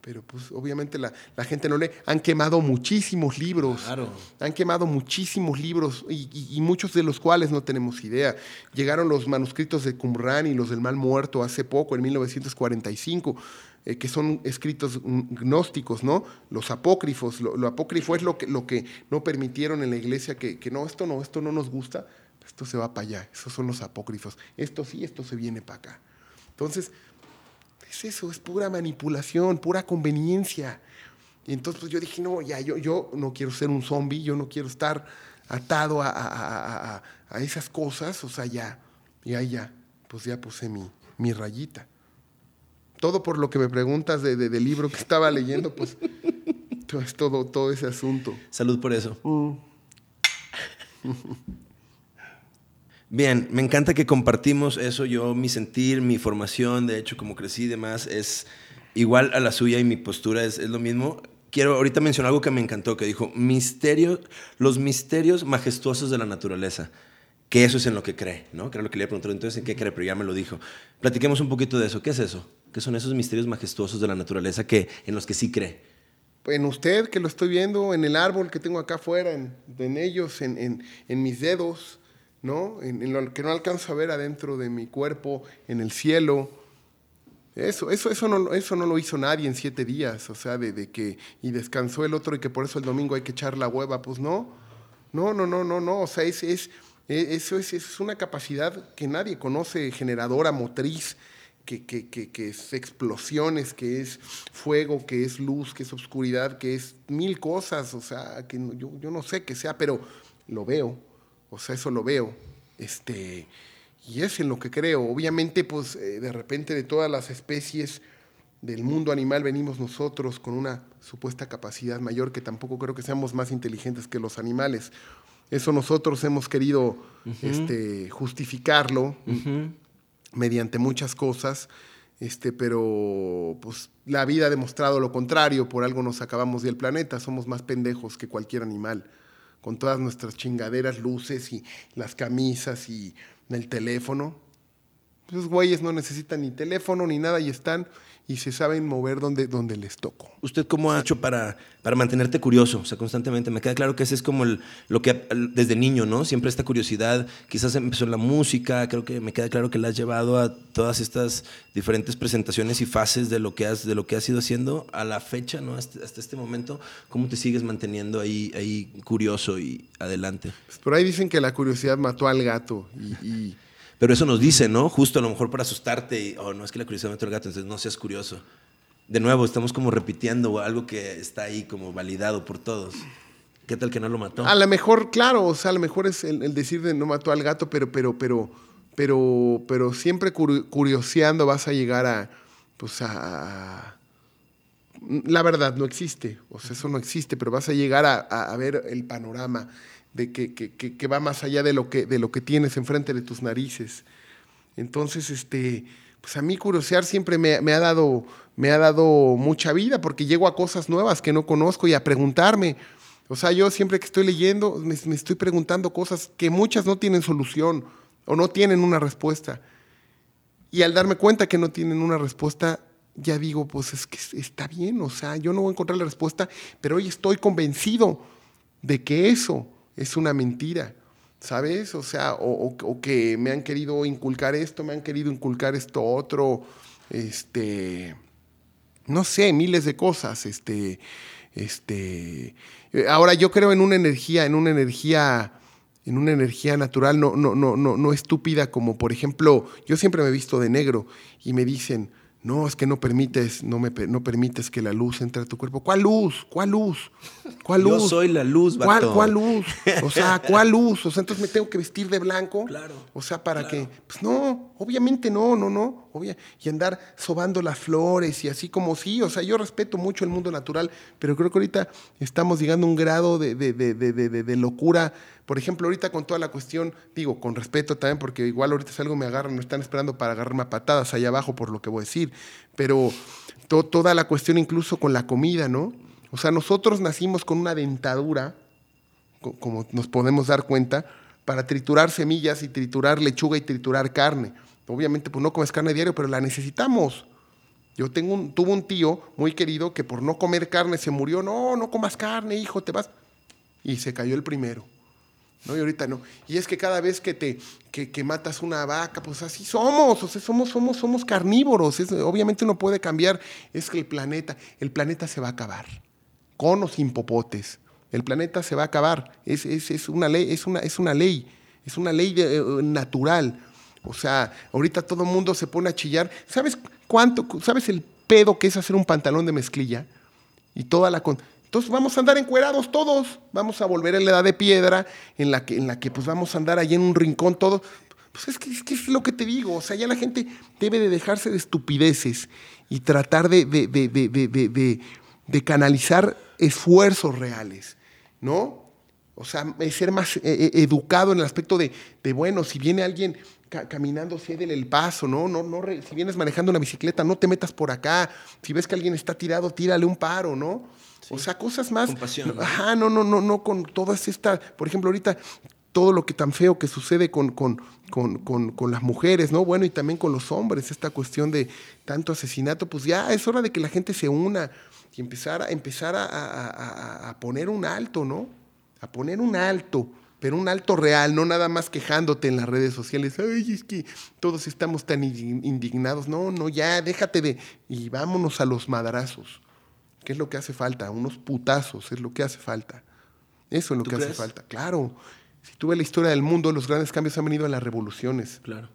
Pero pues obviamente la, gente no lee. Han quemado muchísimos libros. Claro. Han quemado muchísimos libros y, muchos de los cuales no tenemos idea. Llegaron los manuscritos de Qumran y los del Mal Muerto hace poco, en 1945. Eh, que son escritos gnósticos, ¿no? Los apócrifos. Lo, apócrifo es lo que, lo que no permitieron en la iglesia que, que no, esto no, esto no nos gusta, esto se va para allá. Esos son los apócrifos. Esto sí, esto se viene para acá. Entonces, es eso, es pura manipulación, pura conveniencia. Y entonces pues, yo dije, no, ya, yo, yo no quiero ser un zombie, yo no quiero estar atado a, esas cosas, o sea, ya, ya, ya, pues ya puse mi, mi rayita. Todo por lo que me preguntas de, del libro que estaba leyendo, pues es todo, todo ese asunto. Salud por eso. Mm. Bien, me encanta que compartimos eso. Yo, mi sentir, mi formación, de hecho, como crecí y demás, es igual a la suya y mi postura es, lo mismo. Quiero ahorita mencionar algo que me encantó, que dijo, misterio, los misterios majestuosos de la naturaleza. Que eso es en lo que cree, ¿no? Que era lo que le preguntar entonces, ¿en qué cree? Pero ya me lo dijo. Platiquemos un poquito de eso. ¿Qué es eso? ¿Qué son esos misterios majestuosos de la naturaleza que, en los que sí cree? En usted, que lo estoy viendo, en el árbol que tengo acá afuera, en, ellos, en mis dedos, ¿no? En, lo que no alcanzo a ver adentro de mi cuerpo, en el cielo. Eso, eso, eso, no, eso no lo hizo nadie en siete días, o sea, de, que y descansó el otro y que por eso el domingo hay que echar la hueva, pues no, no, no, no, no, no, o sea, es, es, eso es, es una capacidad que nadie conoce, generadora, motriz, que, que, que, es explosiones, que es fuego, que es luz, que es oscuridad, que es mil cosas, o sea, que yo, yo no sé qué sea, pero lo veo. O sea, eso lo veo. Este, y es en lo que creo. Obviamente, pues eh, de repente de todas las especies del mundo animal venimos nosotros con una supuesta capacidad mayor que tampoco creo que seamos más inteligentes que los animales. Eso nosotros hemos querido este, justificarlo mediante muchas cosas, este, pero pues la vida ha demostrado lo contrario, por algo nos acabamos del planeta, somos más pendejos que cualquier animal con todas nuestras chingaderas, luces y las camisas y el teléfono. Esos güeyes no necesitan ni teléfono ni nada y están y se saben mover donde, donde les toco. ¿Usted cómo ha hecho para, para mantenerte curioso? O sea, constantemente. Me queda claro que ese es como lo que desde niño, ¿no? Siempre esta curiosidad. Quizás empezó en la música. Creo que me queda claro que la has llevado a todas estas diferentes presentaciones y fases de lo que has, de lo que has ido haciendo a la fecha, ¿no? Hasta, este momento. ¿Cómo te sigues manteniendo ahí, ahí curioso y adelante? Por ahí dicen que la curiosidad mató al gato y pero eso nos dice, ¿no? Justo a lo mejor para asustarte y, oh, no, es que la curiosidad mata al gato, entonces no seas curioso. De nuevo, estamos como repitiendo algo que está ahí como validado por todos. ¿Qué tal que no lo mató? A lo mejor, claro, o sea, a lo mejor es el, decir de no mató al gato, pero, pero, pero, pero, pero siempre curioseando vas a llegar a, pues a, La verdad, no existe. O sea, eso no existe, pero vas a llegar a, ver el panorama de que, que, va más allá de lo que, de lo que tienes enfrente de tus narices. Entonces, este, pues a mí curiosear siempre me, ha dado, me ha dado mucha vida porque llego a cosas nuevas que no conozco y a preguntarme. O sea, yo siempre que estoy leyendo me, me estoy preguntando cosas que muchas no tienen solución o no tienen una respuesta. Y al darme cuenta que no tienen una respuesta, ya digo, pues es que está bien, o sea, yo no voy a encontrar la respuesta, pero hoy estoy convencido de que eso es una mentira, ¿sabes? O sea, o, que me han querido inculcar esto, me han querido inculcar esto otro, este, no sé, miles de cosas, este, este, ahora yo creo en una energía, en una energía en una energía natural, no, no, no, no estúpida, como por ejemplo, yo siempre me he visto de negro y me dicen, no, es que no permites, no, me, no permites que la luz entre a tu cuerpo. ¿Cuál luz? ¿Cuál luz? ¿Cuál luz? Yo soy la luz, ¿Cuál, ¿Cuál luz? O sea, ¿cuál luz? O sea, entonces me tengo que vestir de blanco. Claro. O sea, para que. Pues no, obviamente no, no, no. Obvia, y andar sobando las flores y así como sí. O sea, yo respeto mucho el mundo natural, pero creo que ahorita estamos llegando a un grado de, de, de, de locura por ejemplo, ahorita con toda la cuestión, digo, con respeto también, porque igual ahorita si algo me agarran, no están esperando para agarrarme patadas allá abajo por lo que voy a decir, pero toda la cuestión incluso con la comida, ¿no? O sea, nosotros nacimos con una dentadura, como nos podemos dar cuenta, para triturar semillas y triturar lechuga y triturar carne. Obviamente, pues no comes carne diario, pero la necesitamos. Yo tengo un, tuve un tío muy querido que por no comer carne se murió. No, no comas carne, hijo, te vas. Y se cayó el primero. ¿No? Y ahorita no. Y es que cada vez que te que, matas una vaca, pues así somos, o sea, somos, somos, somos carnívoros. obviamente uno puede cambiar, es que el planeta, el planeta se va a acabar, con o sin popotes. El planeta se va a acabar. Es, es, una ley, es una, es una ley, es una ley eh, natural. O sea, ahorita todo el mundo se pone a chillar. ¿Sabes cuánto? ¿Sabes el pedo que es hacer un pantalón de mezclilla? Y toda la. Entonces vamos a andar encuerados todos, vamos a volver a la edad de piedra, en la que, en la que pues vamos a andar allí en un rincón todos. Pues es que, es que, es lo que te digo, o sea, ya la gente debe de dejarse de estupideces y tratar de, canalizar esfuerzos reales, ¿no? O sea, ser más eh, eh, educado en el aspecto de, bueno, si viene alguien caminando, cédele el paso, ¿no? No, no si vienes manejando una bicicleta, no te metas por acá. Si ves que alguien está tirado, tírale un paro, ¿no? O sea, cosas más. Compasión. ¿no? Ajá, no, no, no, no con todas estas. Por ejemplo, ahorita todo lo que tan feo que sucede con, con, con, las mujeres, ¿no? Bueno, y también con los hombres, esta cuestión de tanto asesinato, pues ya es hora de que la gente se una y empezar, a, empezar a, a poner un alto, ¿no? A poner un alto pero un alto real, no nada más quejándote en las redes sociales. Ay, es que todos estamos tan indignados. No, no, ya, déjate de. Y vámonos a los madrazos. ¿Qué es lo que hace falta? Unos putazos es lo que hace falta. Eso es lo que hace falta. Claro. Si tú ves la historia del mundo, los grandes cambios han venido en las revoluciones. Claro.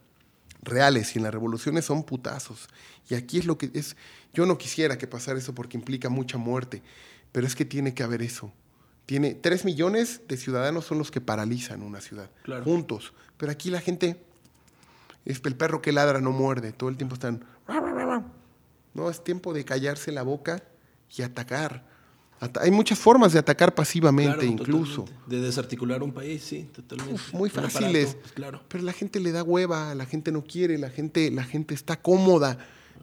Reales. Y en las revoluciones son putazos. Y aquí es lo que es. Yo no quisiera que pasara eso porque implica mucha muerte. Pero es que tiene que haber eso. Tiene tres millones de ciudadanos son los que paralizan una ciudad. Juntos. Pero aquí la gente. Es el perro que ladra no muerde. Todo el tiempo están. No, es tiempo de callarse la boca y atacar. hay muchas formas de atacar pasivamente incluso. De desarticular un país, sí, totalmente. muy fáciles. Pues, claro. Pero la gente le da hueva, la gente no quiere, la gente, la gente está cómoda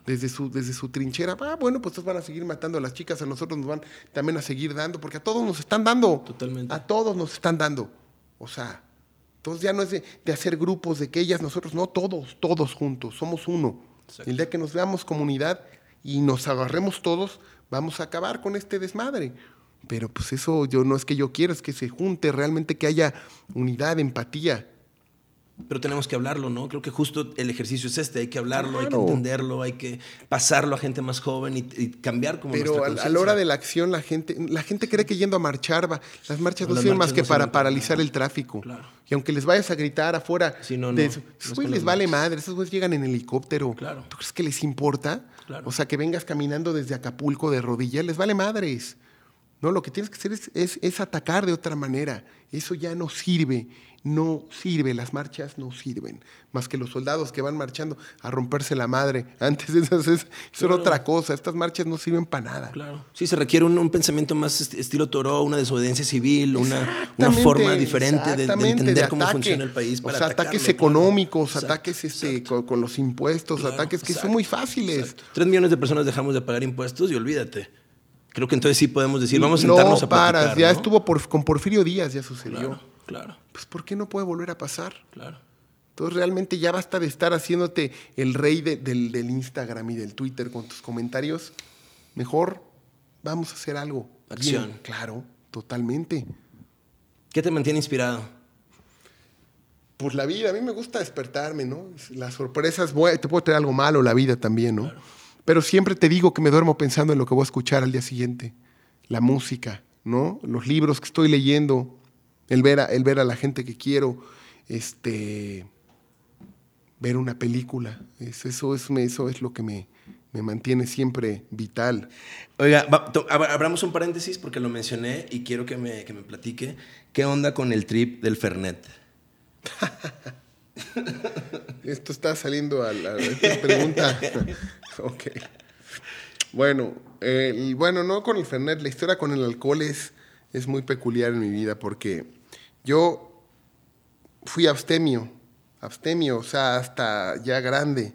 desde su, desde su trinchera. Ah, bueno, pues van a seguir matando a las chicas, a nosotros nos van también a seguir dando, porque a todos nos están dando. Totalmente. A todos nos están dando. O sea, entonces ya no es de, hacer grupos de que ellas, nosotros, no, todos, todos juntos, somos uno. El día que nos veamos comunidad y nos agarremos todos, vamos a acabar con este desmadre. Pero pues eso yo no es que yo quiera, es que se junte realmente, que haya unidad, empatía. Pero tenemos que hablarlo, ¿no? Creo que justo el ejercicio es este, hay que hablarlo, hay que entenderlo, hay que pasarlo a gente más joven y, cambiar como Pero a, a, la hora de la acción la gente, la gente cree que yendo a marchar va, las marchas no sirven más que para paralizar el tráfico. Y aunque les vayas a gritar afuera, de esos güeyes les vale madre, esos güeyes llegan en helicóptero. ¿Tú crees que les importa? O sea, que vengas caminando desde Acapulco de rodillas, les vale madres. No, lo que tienes que hacer es, es atacar de otra manera. Eso ya no sirve no sirve, las marchas no sirven, más que los soldados que van marchando a romperse la madre. Antes de eso es, otra cosa, estas marchas no sirven para nada. Claro. Sí, se requiere un, pensamiento más estilo Toro, una desobediencia civil, una, una forma diferente de, entender cómo funciona el país. Para o sea, ataques económicos, ataques este, con, los impuestos, ataques que son muy fáciles. Tres millones de personas dejamos de pagar impuestos y olvídate. Creo que entonces sí podemos decir, vamos a sentarnos a platicar. Paras, ya estuvo por, con Porfirio Díaz, ya sucedió. Claro. Pues ¿por qué no puede volver a pasar? Claro. Entonces realmente ya basta de estar haciéndote el rey del, Instagram y del Twitter con tus comentarios. Mejor vamos a hacer algo. Acción. claro, totalmente. ¿Qué te mantiene inspirado? Pues la vida, a mí me gusta despertarme, ¿no? Las sorpresas, te puedo traer algo malo, la vida también, ¿no? Pero siempre te digo que me duermo pensando en lo que voy a escuchar al día siguiente. La música, ¿no? Los libros que estoy leyendo, el ver a, el ver a la gente que quiero, este, ver una película. eso, es, eso es lo que me, mantiene siempre vital. Oiga, abramos un paréntesis porque lo mencioné y quiero que me, platique. ¿Qué onda con el trip del Fernet? Esto está saliendo a la, pregunta. ok. Bueno, bueno, no con el Fernet, la historia con el alcohol es, es muy peculiar en mi vida porque yo fui abstemio, abstemio, o sea, hasta ya grande,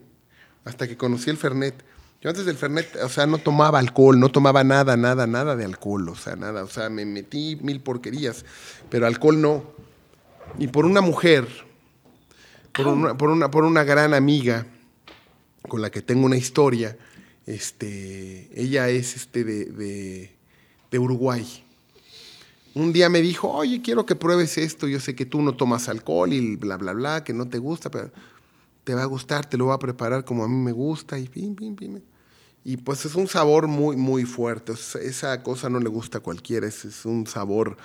hasta que conocí el Fernet. Yo antes del Fernet, o sea, no tomaba alcohol, no tomaba nada, nada, nada de alcohol, o sea, nada, o sea, me metí mil porquerías, pero alcohol no. Y por una mujer, por una, por una, por una gran amiga con la que tengo una historia, este, ella es este de, de Uruguay un día me dijo, oye, quiero que pruebes esto, yo sé que tú no tomas alcohol y bla, bla, bla, que no te gusta, pero te va a gustar, te lo voy a preparar como a mí me gusta y pim, pim, pim. Y pues es un sabor muy, muy fuerte, esa cosa no le gusta a cualquiera, es, un sabor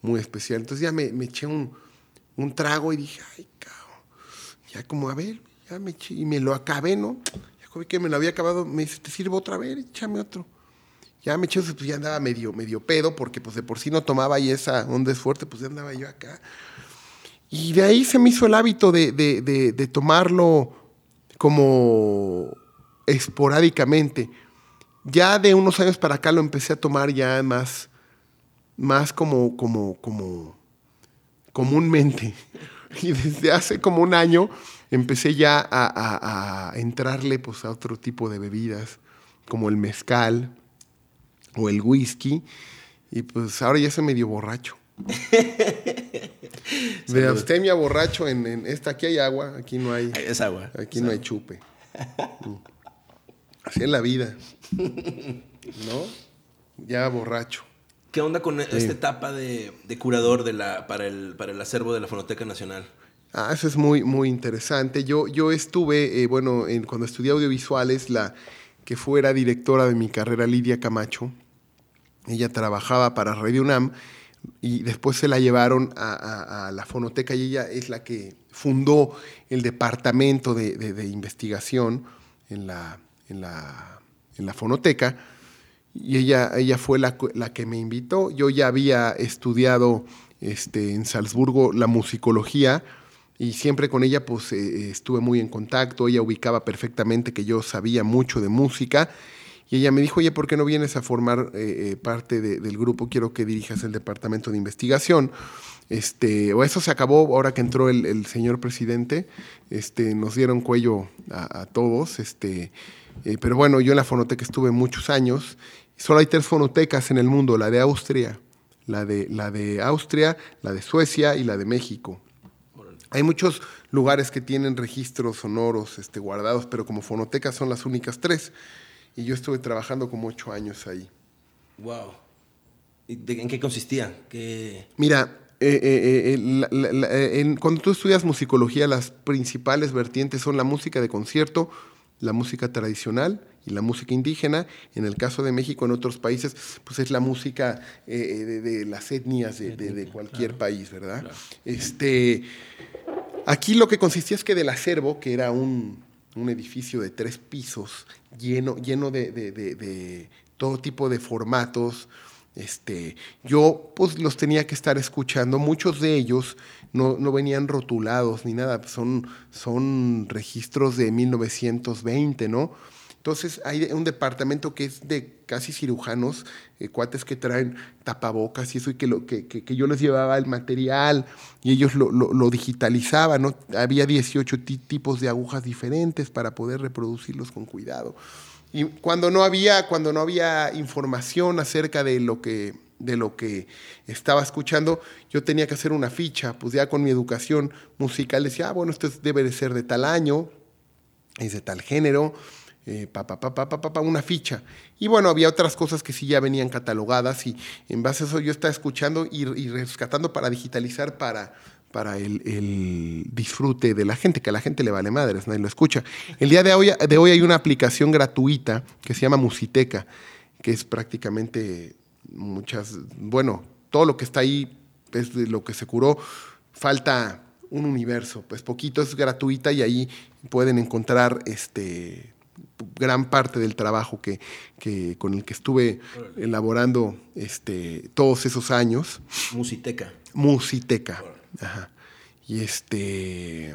muy especial. Entonces ya me, eché un, trago y dije, ay, cabrón, ya como a ver, ya me eché, y me lo acabé, ¿no? Ya que me lo había acabado, me dice, ¿te sirvo otra vez? Échame otro. Ya me eché, pues ya andaba medio, medio pedo, porque pues de por sí no tomaba y esa onda es fuerte, pues ya andaba yo acá. Y de ahí se me hizo el hábito de, tomarlo como esporádicamente. Ya de unos años para acá lo empecé a tomar ya más, más como, como, como comúnmente. Y desde hace como un año empecé ya a, a entrarle pues, a otro tipo de bebidas, como el mezcal, o el whisky. Y pues ahora ya se medio borracho. de abstemia borracho en, esta, aquí hay agua, aquí no hay. Es agua. Aquí no hay chupe. Mm. Así es la vida. ¿No? Ya borracho. ¿Qué onda con esta etapa de, curador de la, para, el, para el acervo de la Fonoteca Nacional? Ah, eso es muy, muy interesante. Yo, yo estuve, eh, bueno, cuando estudié audiovisuales, la que fuera directora de mi carrera, Lidia Camacho, ella trabajaba para Radio UNAM y después se la llevaron a, la fonoteca y ella es la que fundó el departamento de, investigación en la, en, la, en la, fonoteca y ella, ella fue la, la, que me invitó. Yo ya había estudiado este, en Salzburgo la musicología y siempre con ella pues eh, estuve muy en contacto, ella ubicaba perfectamente que yo sabía mucho de música y ella me dijo, oye, ¿por qué no vienes a formar eh, eh, parte del grupo? Quiero que dirijas el departamento de investigación. Este, o eso se acabó ahora que entró el, señor presidente. Este, nos dieron cuello a, todos. Este, eh, pero bueno, yo en la fonoteca estuve muchos años. Solo hay tres fonotecas en el mundo, la de Austria, la de, la de Austria, la de Suecia y la de México. Hay muchos lugares que tienen registros sonoros este, guardados, pero como fonotecas son las únicas tres. Y yo estuve trabajando como ocho años ahí. Wow. ¿En qué consistía? Mira, eh, eh, eh, cuando tú estudias musicología, las principales vertientes son la música de concierto, la música tradicional y la música indígena. En el caso de México, en otros países, pues es la música de, las etnias de, cualquier país, ¿verdad? Este, aquí lo que consistía es que del acervo, que era un, un edificio de tres pisos lleno, lleno de, todo tipo de formatos, Este, yo pues los tenía que estar escuchando. Muchos de ellos no, no venían rotulados ni nada, son, son registros de 1920, ¿no? Entonces hay un departamento que es de casi cirujanos, eh, cuates que traen tapabocas y eso, y que, lo, que, que, yo les llevaba el material y ellos lo, lo, lo digitalizaban, ¿no? Había 18 tipos de agujas diferentes para poder reproducirlos con cuidado. Y cuando no había, cuando no había información acerca de lo que de lo que estaba escuchando, yo tenía que hacer una ficha, pues ya con mi educación musical decía, ah, bueno, esto debe de ser de tal año, es de tal género, eh, pa, pa, pa, una ficha. Y bueno, había otras cosas que sí ya venían catalogadas y en base a eso yo estaba escuchando y, y rescatando para digitalizar para, para el, el, disfrute de la gente, que a la gente le vale madres, nadie lo escucha. El día de hoy, de hoy hay una aplicación gratuita que se llama Musiteca, que es prácticamente muchas, bueno, todo lo que está ahí es de lo que se curó, falta un universo, pues poquito es gratuita y ahí pueden encontrar este gran parte del trabajo que, que, con el que estuve elaborando este, todos esos años. Musiteca. Musiteca. Ajá. Y este.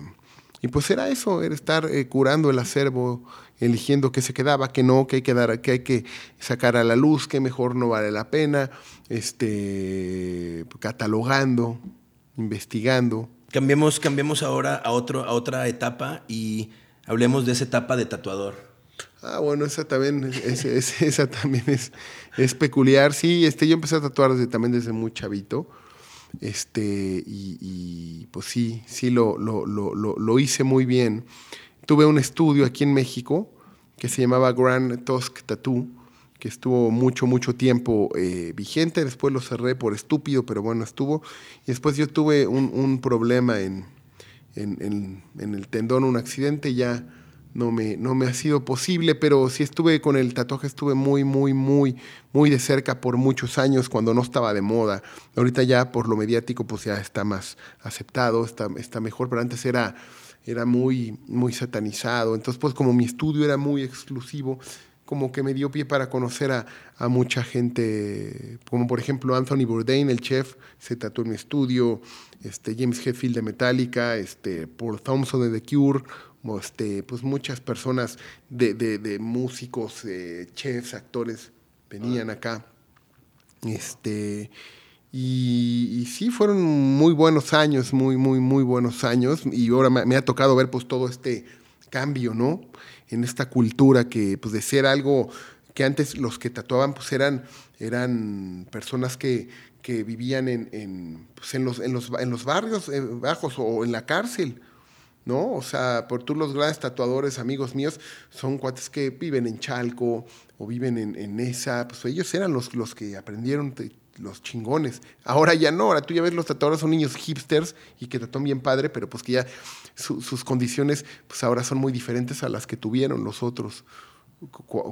Y pues era eso, era estar eh, curando el acervo, eligiendo qué se quedaba, qué no, qué hay que dar, qué hay que sacar a la luz, qué mejor no vale la pena, este, catalogando, investigando. Cambiemos, cambiemos ahora a, otro, a otra etapa y hablemos de esa etapa de tatuador. Ah, bueno, esa también es, esa también es, es, peculiar. Sí, este, yo empecé a tatuar desde, también desde muy chavito. Este, y, pues sí, sí lo, lo, lo, lo, hice muy bien. Tuve un estudio aquí en México que se llamaba Grand Tusk Tattoo, que estuvo mucho, mucho tiempo eh, vigente. Después lo cerré por estúpido, pero bueno, estuvo. Y después yo tuve un, un problema en, en, el tendón, un accidente, ya no me, no me ha sido posible, pero sí estuve con el tatuaje, estuve muy, muy, muy, muy de cerca por muchos años cuando no estaba de moda. Ahorita ya por lo mediático pues ya está más aceptado, está, está mejor, pero antes era, era muy, muy satanizado. Entonces pues como mi estudio era muy exclusivo, como que me dio pie para conocer a, a, mucha gente, como por ejemplo Anthony Bourdain, el chef, se tatuó en mi estudio, este, James Hetfield de Metallica, este, Paul Thompson de The Cure, este, pues muchas personas de, de, músicos, eh, chefs, actores venían acá. Este, y, y, sí, fueron muy buenos años, muy, muy, muy buenos años. Y ahora me, me, ha tocado ver pues todo este cambio, ¿no? En esta cultura que, pues de ser algo que antes los que tatuaban, pues eran, eran personas que, que vivían en, en, pues, en, los, en, los, en los barrios eh, bajos o en la cárcel. ¿No? O sea, por tú los grandes tatuadores, amigos míos, son cuates que viven en Chalco o viven en, esa, pues ellos eran los, los que aprendieron los chingones. Ahora ya no, ahora tú ya ves los tatuadores son niños hipsters y que tatúan bien padre, pero pues que ya sus condiciones pues ahora son muy diferentes a las que tuvieron los otros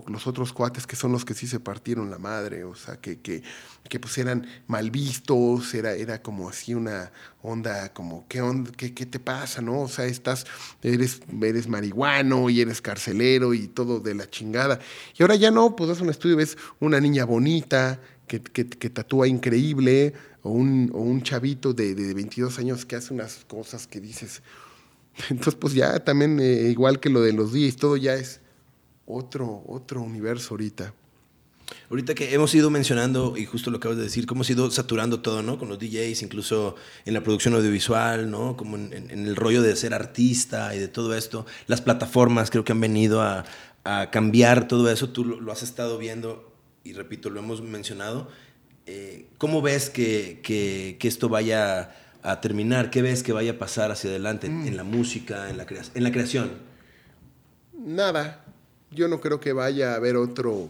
los otros cuates que son los que sí se partieron la madre, o sea, que, que, que pues eran mal vistos, era, era como así una onda, como, ¿qué, onda, qué, qué te pasa, no? O sea, estás, eres, eres marihuano y eres carcelero y todo de la chingada. Y ahora ya no, pues es un estudio, ves una niña bonita, que, que, que tatúa increíble, o un, o un chavito de, de 22 años que hace unas cosas que dices... Entonces, pues ya también, eh, igual que lo de los días, todo ya es otro, otro universo ahorita. Ahorita que hemos ido mencionando, y justo lo acabas de decir, cómo hemos ido saturando todo, ¿no? Con los DJs, incluso en la producción audiovisual, ¿no? Como en, en el rollo de ser artista y de todo esto. Las plataformas creo que han venido a, a cambiar todo eso. Tú lo, lo, has estado viendo y repito, lo hemos mencionado. Eh, ¿Cómo ves que, que, que, esto vaya a terminar? ¿Qué ves que vaya a pasar hacia adelante mm. en la música, en la, en la creación? Nada, yo no creo que vaya a haber otro,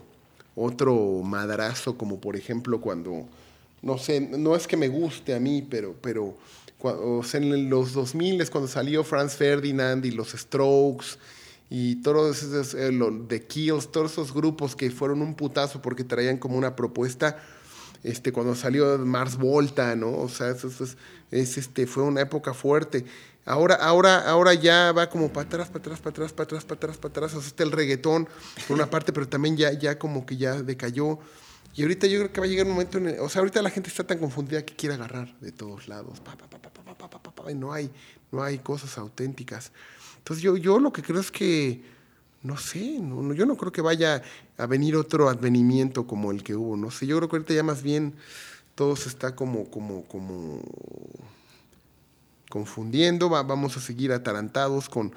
otro madrazo, como por ejemplo cuando, no sé, no es que me guste a mí, pero, pero o en los 2000 es cuando salió Franz Ferdinand y los Strokes y todos esos, eh, The Kills, todos esos grupos que fueron un putazo porque traían como una propuesta. Este, cuando salió Mars Volta, ¿no? O sea, eso, eso es, es, este, fue una época fuerte. Ahora, ahora, ahora ya va como para atrás, para atrás, para atrás, para atrás, para atrás, para atrás. O sea, está el reggaetón por una parte, pero también ya, ya como que ya decayó. Y ahorita yo creo que va a llegar un momento en el, O sea, ahorita la gente está tan confundida que quiere agarrar de todos lados. Y no hay, no hay cosas auténticas. Entonces yo, yo lo que creo es que, no sé, yo no creo que vaya a venir otro advenimiento como el que hubo. No sé, yo creo que ahorita ya más bien todo se está como, como, como confundiendo, va- vamos a seguir atarantados con,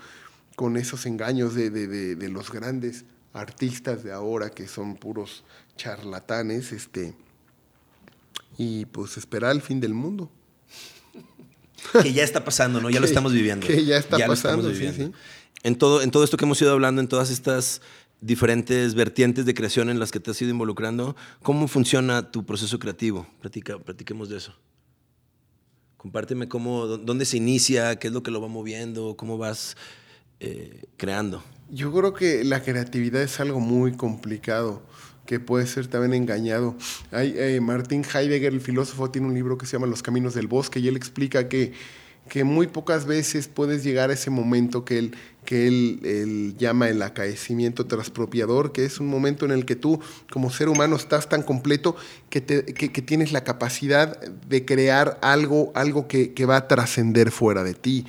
con esos engaños de, de- de- de los grandes artistas de ahora que son puros charlatanes, este, y pues esperar el fin del mundo. Que ya está pasando, ¿no? Ya lo estamos viviendo. que ya está pasando, sí, sí. En todo, en todo esto que hemos ido hablando, en todas estas diferentes vertientes de creación en las que te has ido involucrando, ¿cómo funciona tu proceso creativo? Platica, platiquemos de eso. Compárteme cómo, dó- dónde se inicia, qué es lo que lo va moviendo, cómo vas eh, creando. Yo creo que la creatividad es algo muy complicado, que puede ser también engañado. Hay, eh, Heidegger, el filósofo, tiene un libro que se llama Los Caminos del Bosque y él explica que, que muy pocas veces puedes llegar a ese momento que él, que él, llama el acaecimiento transpropiador, que es un momento en el que tú como ser humano estás tan completo que, te- que- tienes la capacidad de crear algo, algo que, que va a trascender fuera de ti.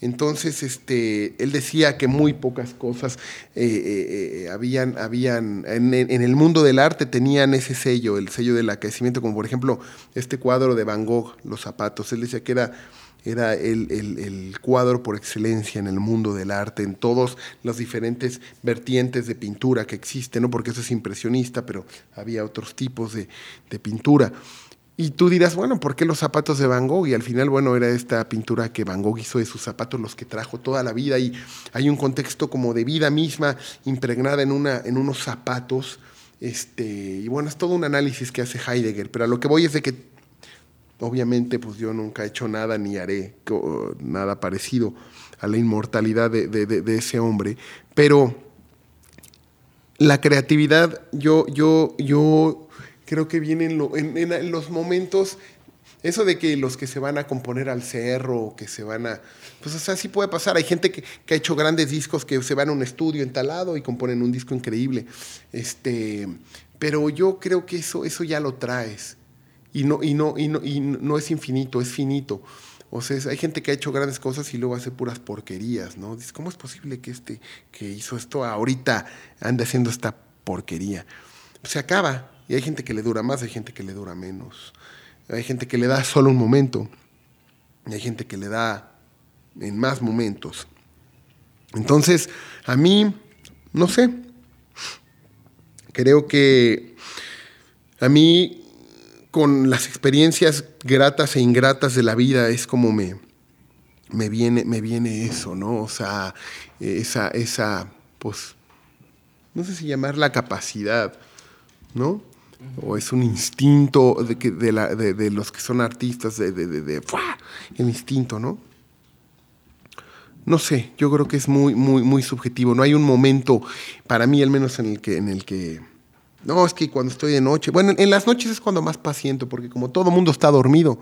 Entonces, este, él decía que muy pocas cosas eh, eh, eh, habían, habían en, en- el mundo del arte tenían ese sello, el sello del aquecimiento, como por ejemplo este cuadro de Van Gogh, Los zapatos. Él decía que era, era el, el- cuadro por excelencia en el mundo del arte, en todos los diferentes vertientes de pintura que existen, ¿no? porque eso es impresionista, pero había otros tipos de, de pintura. Y tú dirás, bueno, ¿por qué los zapatos de Van Gogh? Y al final, bueno, era esta pintura que Van Gogh hizo de sus zapatos, los que trajo toda la vida. Y hay un contexto como de vida misma impregnada en, una, en unos zapatos. Este, y bueno, es todo un análisis que hace Heidegger. Pero a lo que voy es de que, obviamente, pues yo nunca he hecho nada ni haré nada parecido a la inmortalidad de, ese hombre. Pero la creatividad, yo, yo, yo creo que viene en, lo- en- los momentos, eso de que los que se van a componer al cerro, que se van a, pues o sea, sí puede pasar. Hay gente que, que ha hecho grandes discos que se van a un estudio entalado y componen un disco increíble. Este, pero yo creo que eso, eso ya lo traes. Y no, y no, y no, y no es infinito, es finito. O sea, hay gente que ha hecho grandes cosas y luego hace puras porquerías, ¿no? Dices, ¿cómo es posible que este que hizo esto ahorita ande haciendo esta porquería? Se acaba. Y hay gente que le dura más, hay gente que le dura menos. Hay gente que le da solo un momento. Y hay gente que le da en más momentos. Entonces, a mí, no sé. Creo que a mí con las experiencias gratas e ingratas de la vida es como me, me, viene, me viene eso, ¿no? O sea, esa, esa, pues, no sé si llamarla capacidad, ¿no? O es un instinto de, que, de, la- de- de los que son artistas, de, de- el instinto, ¿no? No sé, yo creo que es muy, muy, muy subjetivo. No hay un momento, para mí al menos, en el que, en el que no, es que cuando estoy de noche, bueno, en las noches es cuando más paciento, porque como todo mundo está dormido,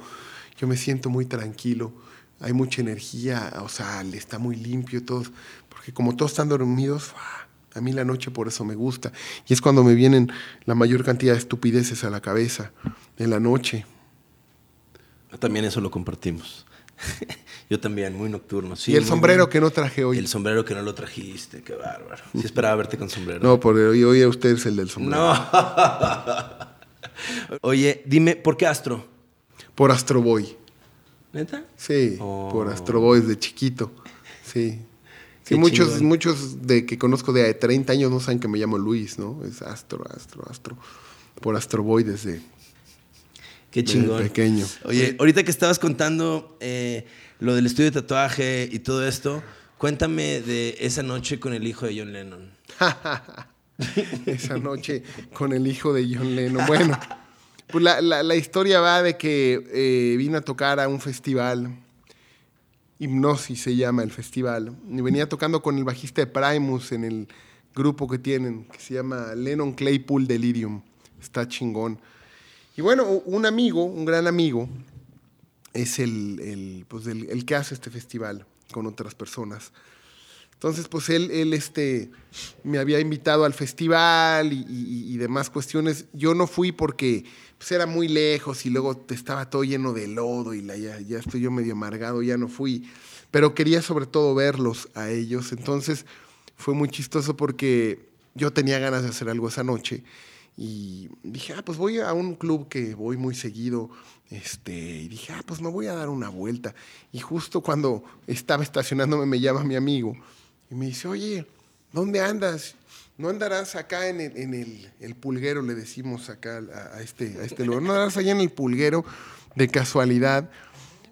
yo me siento muy tranquilo, hay mucha energía, o sea, está muy limpio todo, porque como todos están dormidos, a mí la noche por eso me gusta, y es cuando me vienen la mayor cantidad de estupideces a la cabeza, en la noche. También eso lo compartimos. Yo también, muy nocturno. sí, y el sombrero que no traje hoy. El sombrero que no lo trajiste, qué bárbaro. Sí esperaba verte con sombrero. No, por hoy, hoy a usted es el del sombrero. No. Oye, dime, ¿por qué Astro? Por Astro Boy. ¿Neta? Sí, Oh. por Astro Boy desde chiquito. Sí. Sí, muchos, chingón. muchos de que conozco de 30 años no saben que me llamo Luis, ¿no? Es Astro, Astro, Astro. Por Astro Boy desde, Qué desde chingón. pequeño. Oye, ahorita que estabas contando eh, lo del estudio de tatuaje y todo esto, cuéntame de esa noche con el hijo de John Lennon. Esa noche con el hijo de John Lennon. Bueno, pues la, la- la historia va de que eh, vino a tocar a un festival. Hipnosis se llama el festival. Y venía tocando con el bajista de Primus en el grupo que tienen, que se llama Lennon Claypool Delirium. Está chingón. Y bueno, un amigo, un gran amigo, es el, el, pues el, que hace este festival con otras personas. Entonces, pues él, él este, me había invitado al festival y demás cuestiones. Yo no fui porque pues, era muy lejos y luego estaba todo lleno de lodo y la, ya, ya estoy yo medio amargado, ya no fui. Pero quería sobre todo verlos a ellos. Entonces fue muy chistoso porque yo tenía ganas de hacer algo esa noche y dije, ah, pues voy a un club que voy muy seguido. Este, y dije, ah, pues me voy a dar una vuelta. Y justo cuando estaba estacionándome me llama mi amigo y me dice, oye, ¿dónde andas? ¿No andarás acá en el, en el, pulguero, le decimos acá a, a este, a este lugar? ¿No andarás allá en el pulguero de casualidad?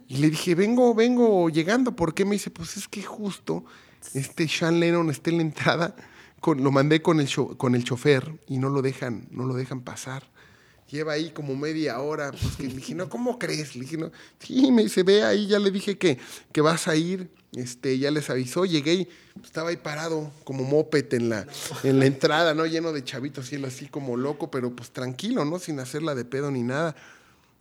Y le dije, vengo, vengo llegando. ¿Por qué? Me dice, pues es que justo este Sean Lennon está en la entrada. Lo mandé con el, con el chofer y no lo dejan, no lo dejan pasar. Lleva ahí como media hora. Pues que le dije, no, ¿cómo crees? Le dije, no. Sí, me dice, ve ahí, ya le dije que, que vas a ir. Este, ya les avisó. Llegué y estaba ahí parado como moped en la, en la entrada, ¿no? Lleno de chavitos y él así como loco, pero pues tranquilo, ¿no? Sin hacerla de pedo ni nada.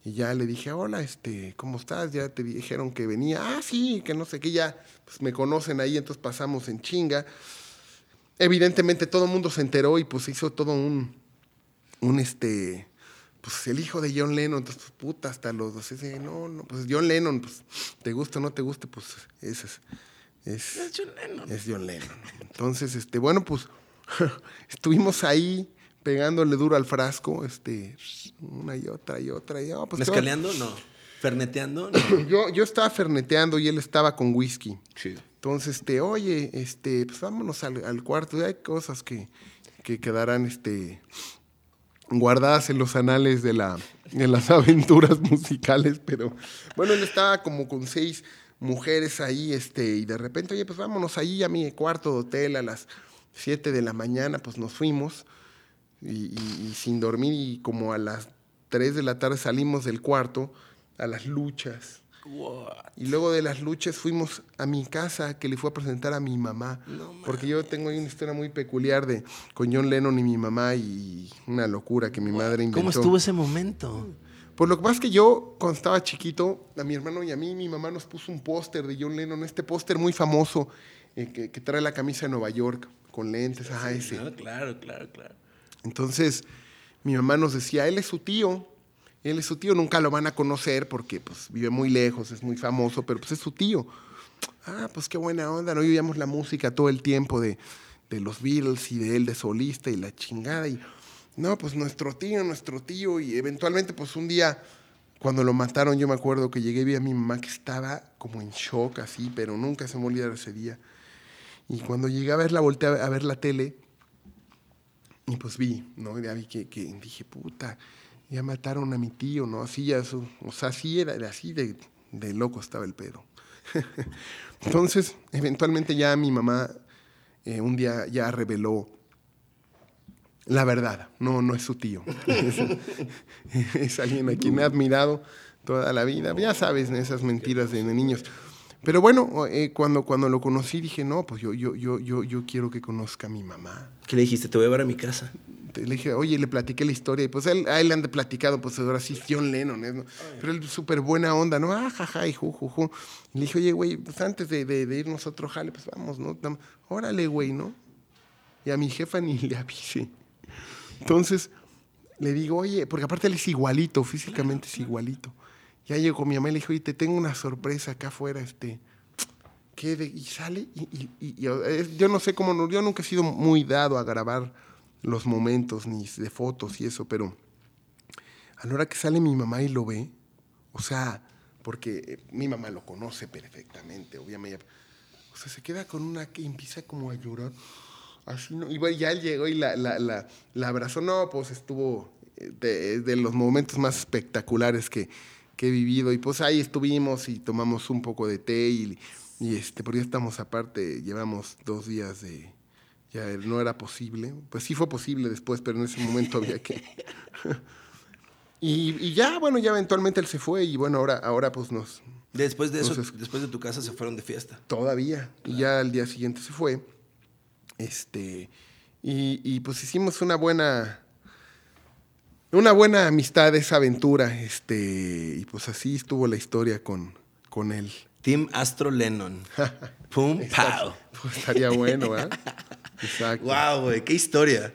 Y ya le dije, hola, este, ¿cómo estás? Ya te dijeron que venía. Ah, sí, que no sé qué, ya pues, me conocen ahí, entonces pasamos en chinga. Evidentemente todo el mundo se enteró y pues hizo todo un, un este, pues el hijo de John Lennon, entonces pues, puta, hasta los dos, ese, no, no, pues John Lennon, pues te guste o no te guste, pues ese es, es, Es John Lennon. es John Lennon. Entonces, este, bueno, pues estuvimos ahí pegándole duro al frasco, este, una y otra y otra. Y, oh, pues, ¿qué va- ¿Mezcaleando? No. ¿Ferneteando? No. yo, yo estaba ferneteando y él estaba con whisky. Chido. Entonces, este, oye, este, pues vámonos al, cuarto. Hay cosas que, que quedarán este, guardadas en los anales de, la, de las aventuras musicales, pero bueno, él estaba como con seis mujeres ahí, este, y de repente, oye, pues vámonos ahí a mi cuarto de hotel a las 7 de la mañana, pues nos fuimos y, y- y sin dormir y como a las 3 de la tarde salimos del cuarto a las luchas. Y luego de las luchas fuimos a mi casa que le fue a presentar a mi mamá. porque yo tengo ahí una historia muy peculiar de con John Lennon y mi mamá y una locura que mi madre inventó. ¿Cómo estuvo ese momento? Pues lo que pasa es que yo, cuando estaba chiquito, a mi hermano y a mí, mi mamá nos puso un póster de John Lennon, este póster muy famoso eh, que, que trae la camisa de Nueva York con lentes, ajá, ese. Claro, claro, claro. Entonces, mi mamá nos decía, él es su tío, él es su tío, nunca lo van a conocer porque pues vive muy lejos, es muy famoso, pero pues es su tío. Ah, pues qué buena onda, ¿no? Y la música todo el tiempo de, de los Beatles y de él de solista y la chingada. Y no, pues nuestro tío, nuestro tío. Y eventualmente, pues un día, cuando lo mataron, yo me acuerdo que llegué y vi a mi mamá que estaba como en shock así, pero nunca se me olvidó ese día. Y cuando llegué a verla, volteé a ver- la tele y pues vi, ¿no? Ya vi que dije, puta, ya mataron a mi tío, ¿no? Así ya, eso- o sea, así era, así de, loco estaba el pedo. Entonces, eventualmente ya mi mamá eh, un día ya reveló la verdad. No, no es su tío. es, alguien a quien he admirado toda la vida. Ya sabes, esas mentiras de, de niños. Pero bueno, eh, cuando, cuando lo conocí dije, no, pues yo, yo, yo, yo, yo quiero que conozca a mi mamá. ¿Qué le dijiste? Te voy a llevar a mi casa. Le dije, oye, le platiqué la historia y pues él, a él le han platicado, pues ahora sí, John Lennon. ¿no? Pero él súper buena onda, ¿no? Ah, jaja, y ju, ju, le dije, oye, güey, pues antes de, de- de irnos a otro jale, pues vamos, ¿no? Órale, güey, ¿no? Y a mi jefa ni le avisé. Entonces, le digo, oye, porque aparte él es igualito, físicamente es igualito. Ya llegó mi mamá y le dijo, oye, te tengo una sorpresa acá afuera, este... ¿Qué y sale y, y- yo no sé cómo, yo nunca he sido muy dado a grabar los momentos ni de fotos y eso, pero a la hora que sale mi mamá y lo ve, o sea, porque eh, mi mamá lo conoce perfectamente, obviamente, o sea, se queda con una que empieza como a llorar, así, ¿no? Y bueno, ya él llegó y la, la, la, la abrazó, no, pues estuvo eh, de, los momentos más espectaculares que, que he vivido, y pues ahí estuvimos y tomamos un poco de té y, y este, porque ya estamos aparte, llevamos dos días de, ya no era posible. Pues sí fue posible después, pero en ese momento había que. y, y ya, bueno, ya eventualmente él se fue y bueno, ahora, ahora pues nos. Después de eso, Entonces- después de tu casa se fueron de fiesta. Todavía. Y ya al día siguiente se fue. Este. Y, y, pues hicimos una buena. Una buena amistad, esa aventura. Este. Y pues así estuvo la historia con, con él. Team Astro Lennon. Pum, pow. Pues estaría bueno, ¿eh? Exacto. Wow, güey, qué historia.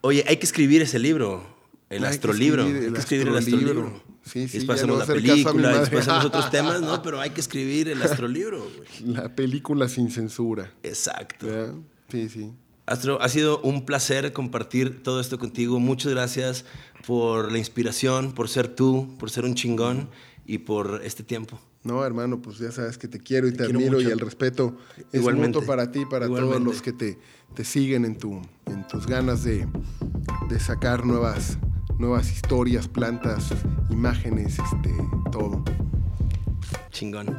Oye, hay que escribir ese libro, el Hay que astrolibro. escribir hay el que escribir el astrolibro. astrolibro. Sí, sí, después hacemos voy la película, después hacemos otros temas, ¿no? Pero hay que escribir el astrolibro, güey. La película sin censura. Exacto. ¿verdad? Sí, sí. Astro, ha sido un placer compartir todo esto contigo. Muchas gracias por la inspiración, por ser tú, por ser un chingón y por este tiempo. No, hermano, pues ya sabes que te quiero y te, admiro mucho. y el respeto es Igualmente. mutuo para ti para todos los que te, te siguen en, tu, en tus ganas de, de sacar nuevas, nuevas historias, plantas, imágenes, este, todo. Chingón.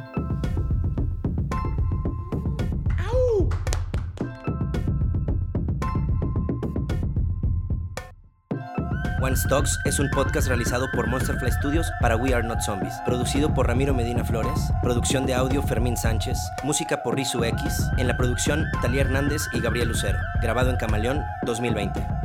One Stocks es un podcast realizado por Monsterfly Studios para We Are Not Zombies, producido por Ramiro Medina Flores, producción de audio Fermín Sánchez, música por Rizu X, en la producción Talía Hernández y Gabriel Lucero, grabado en Camaleón 2020.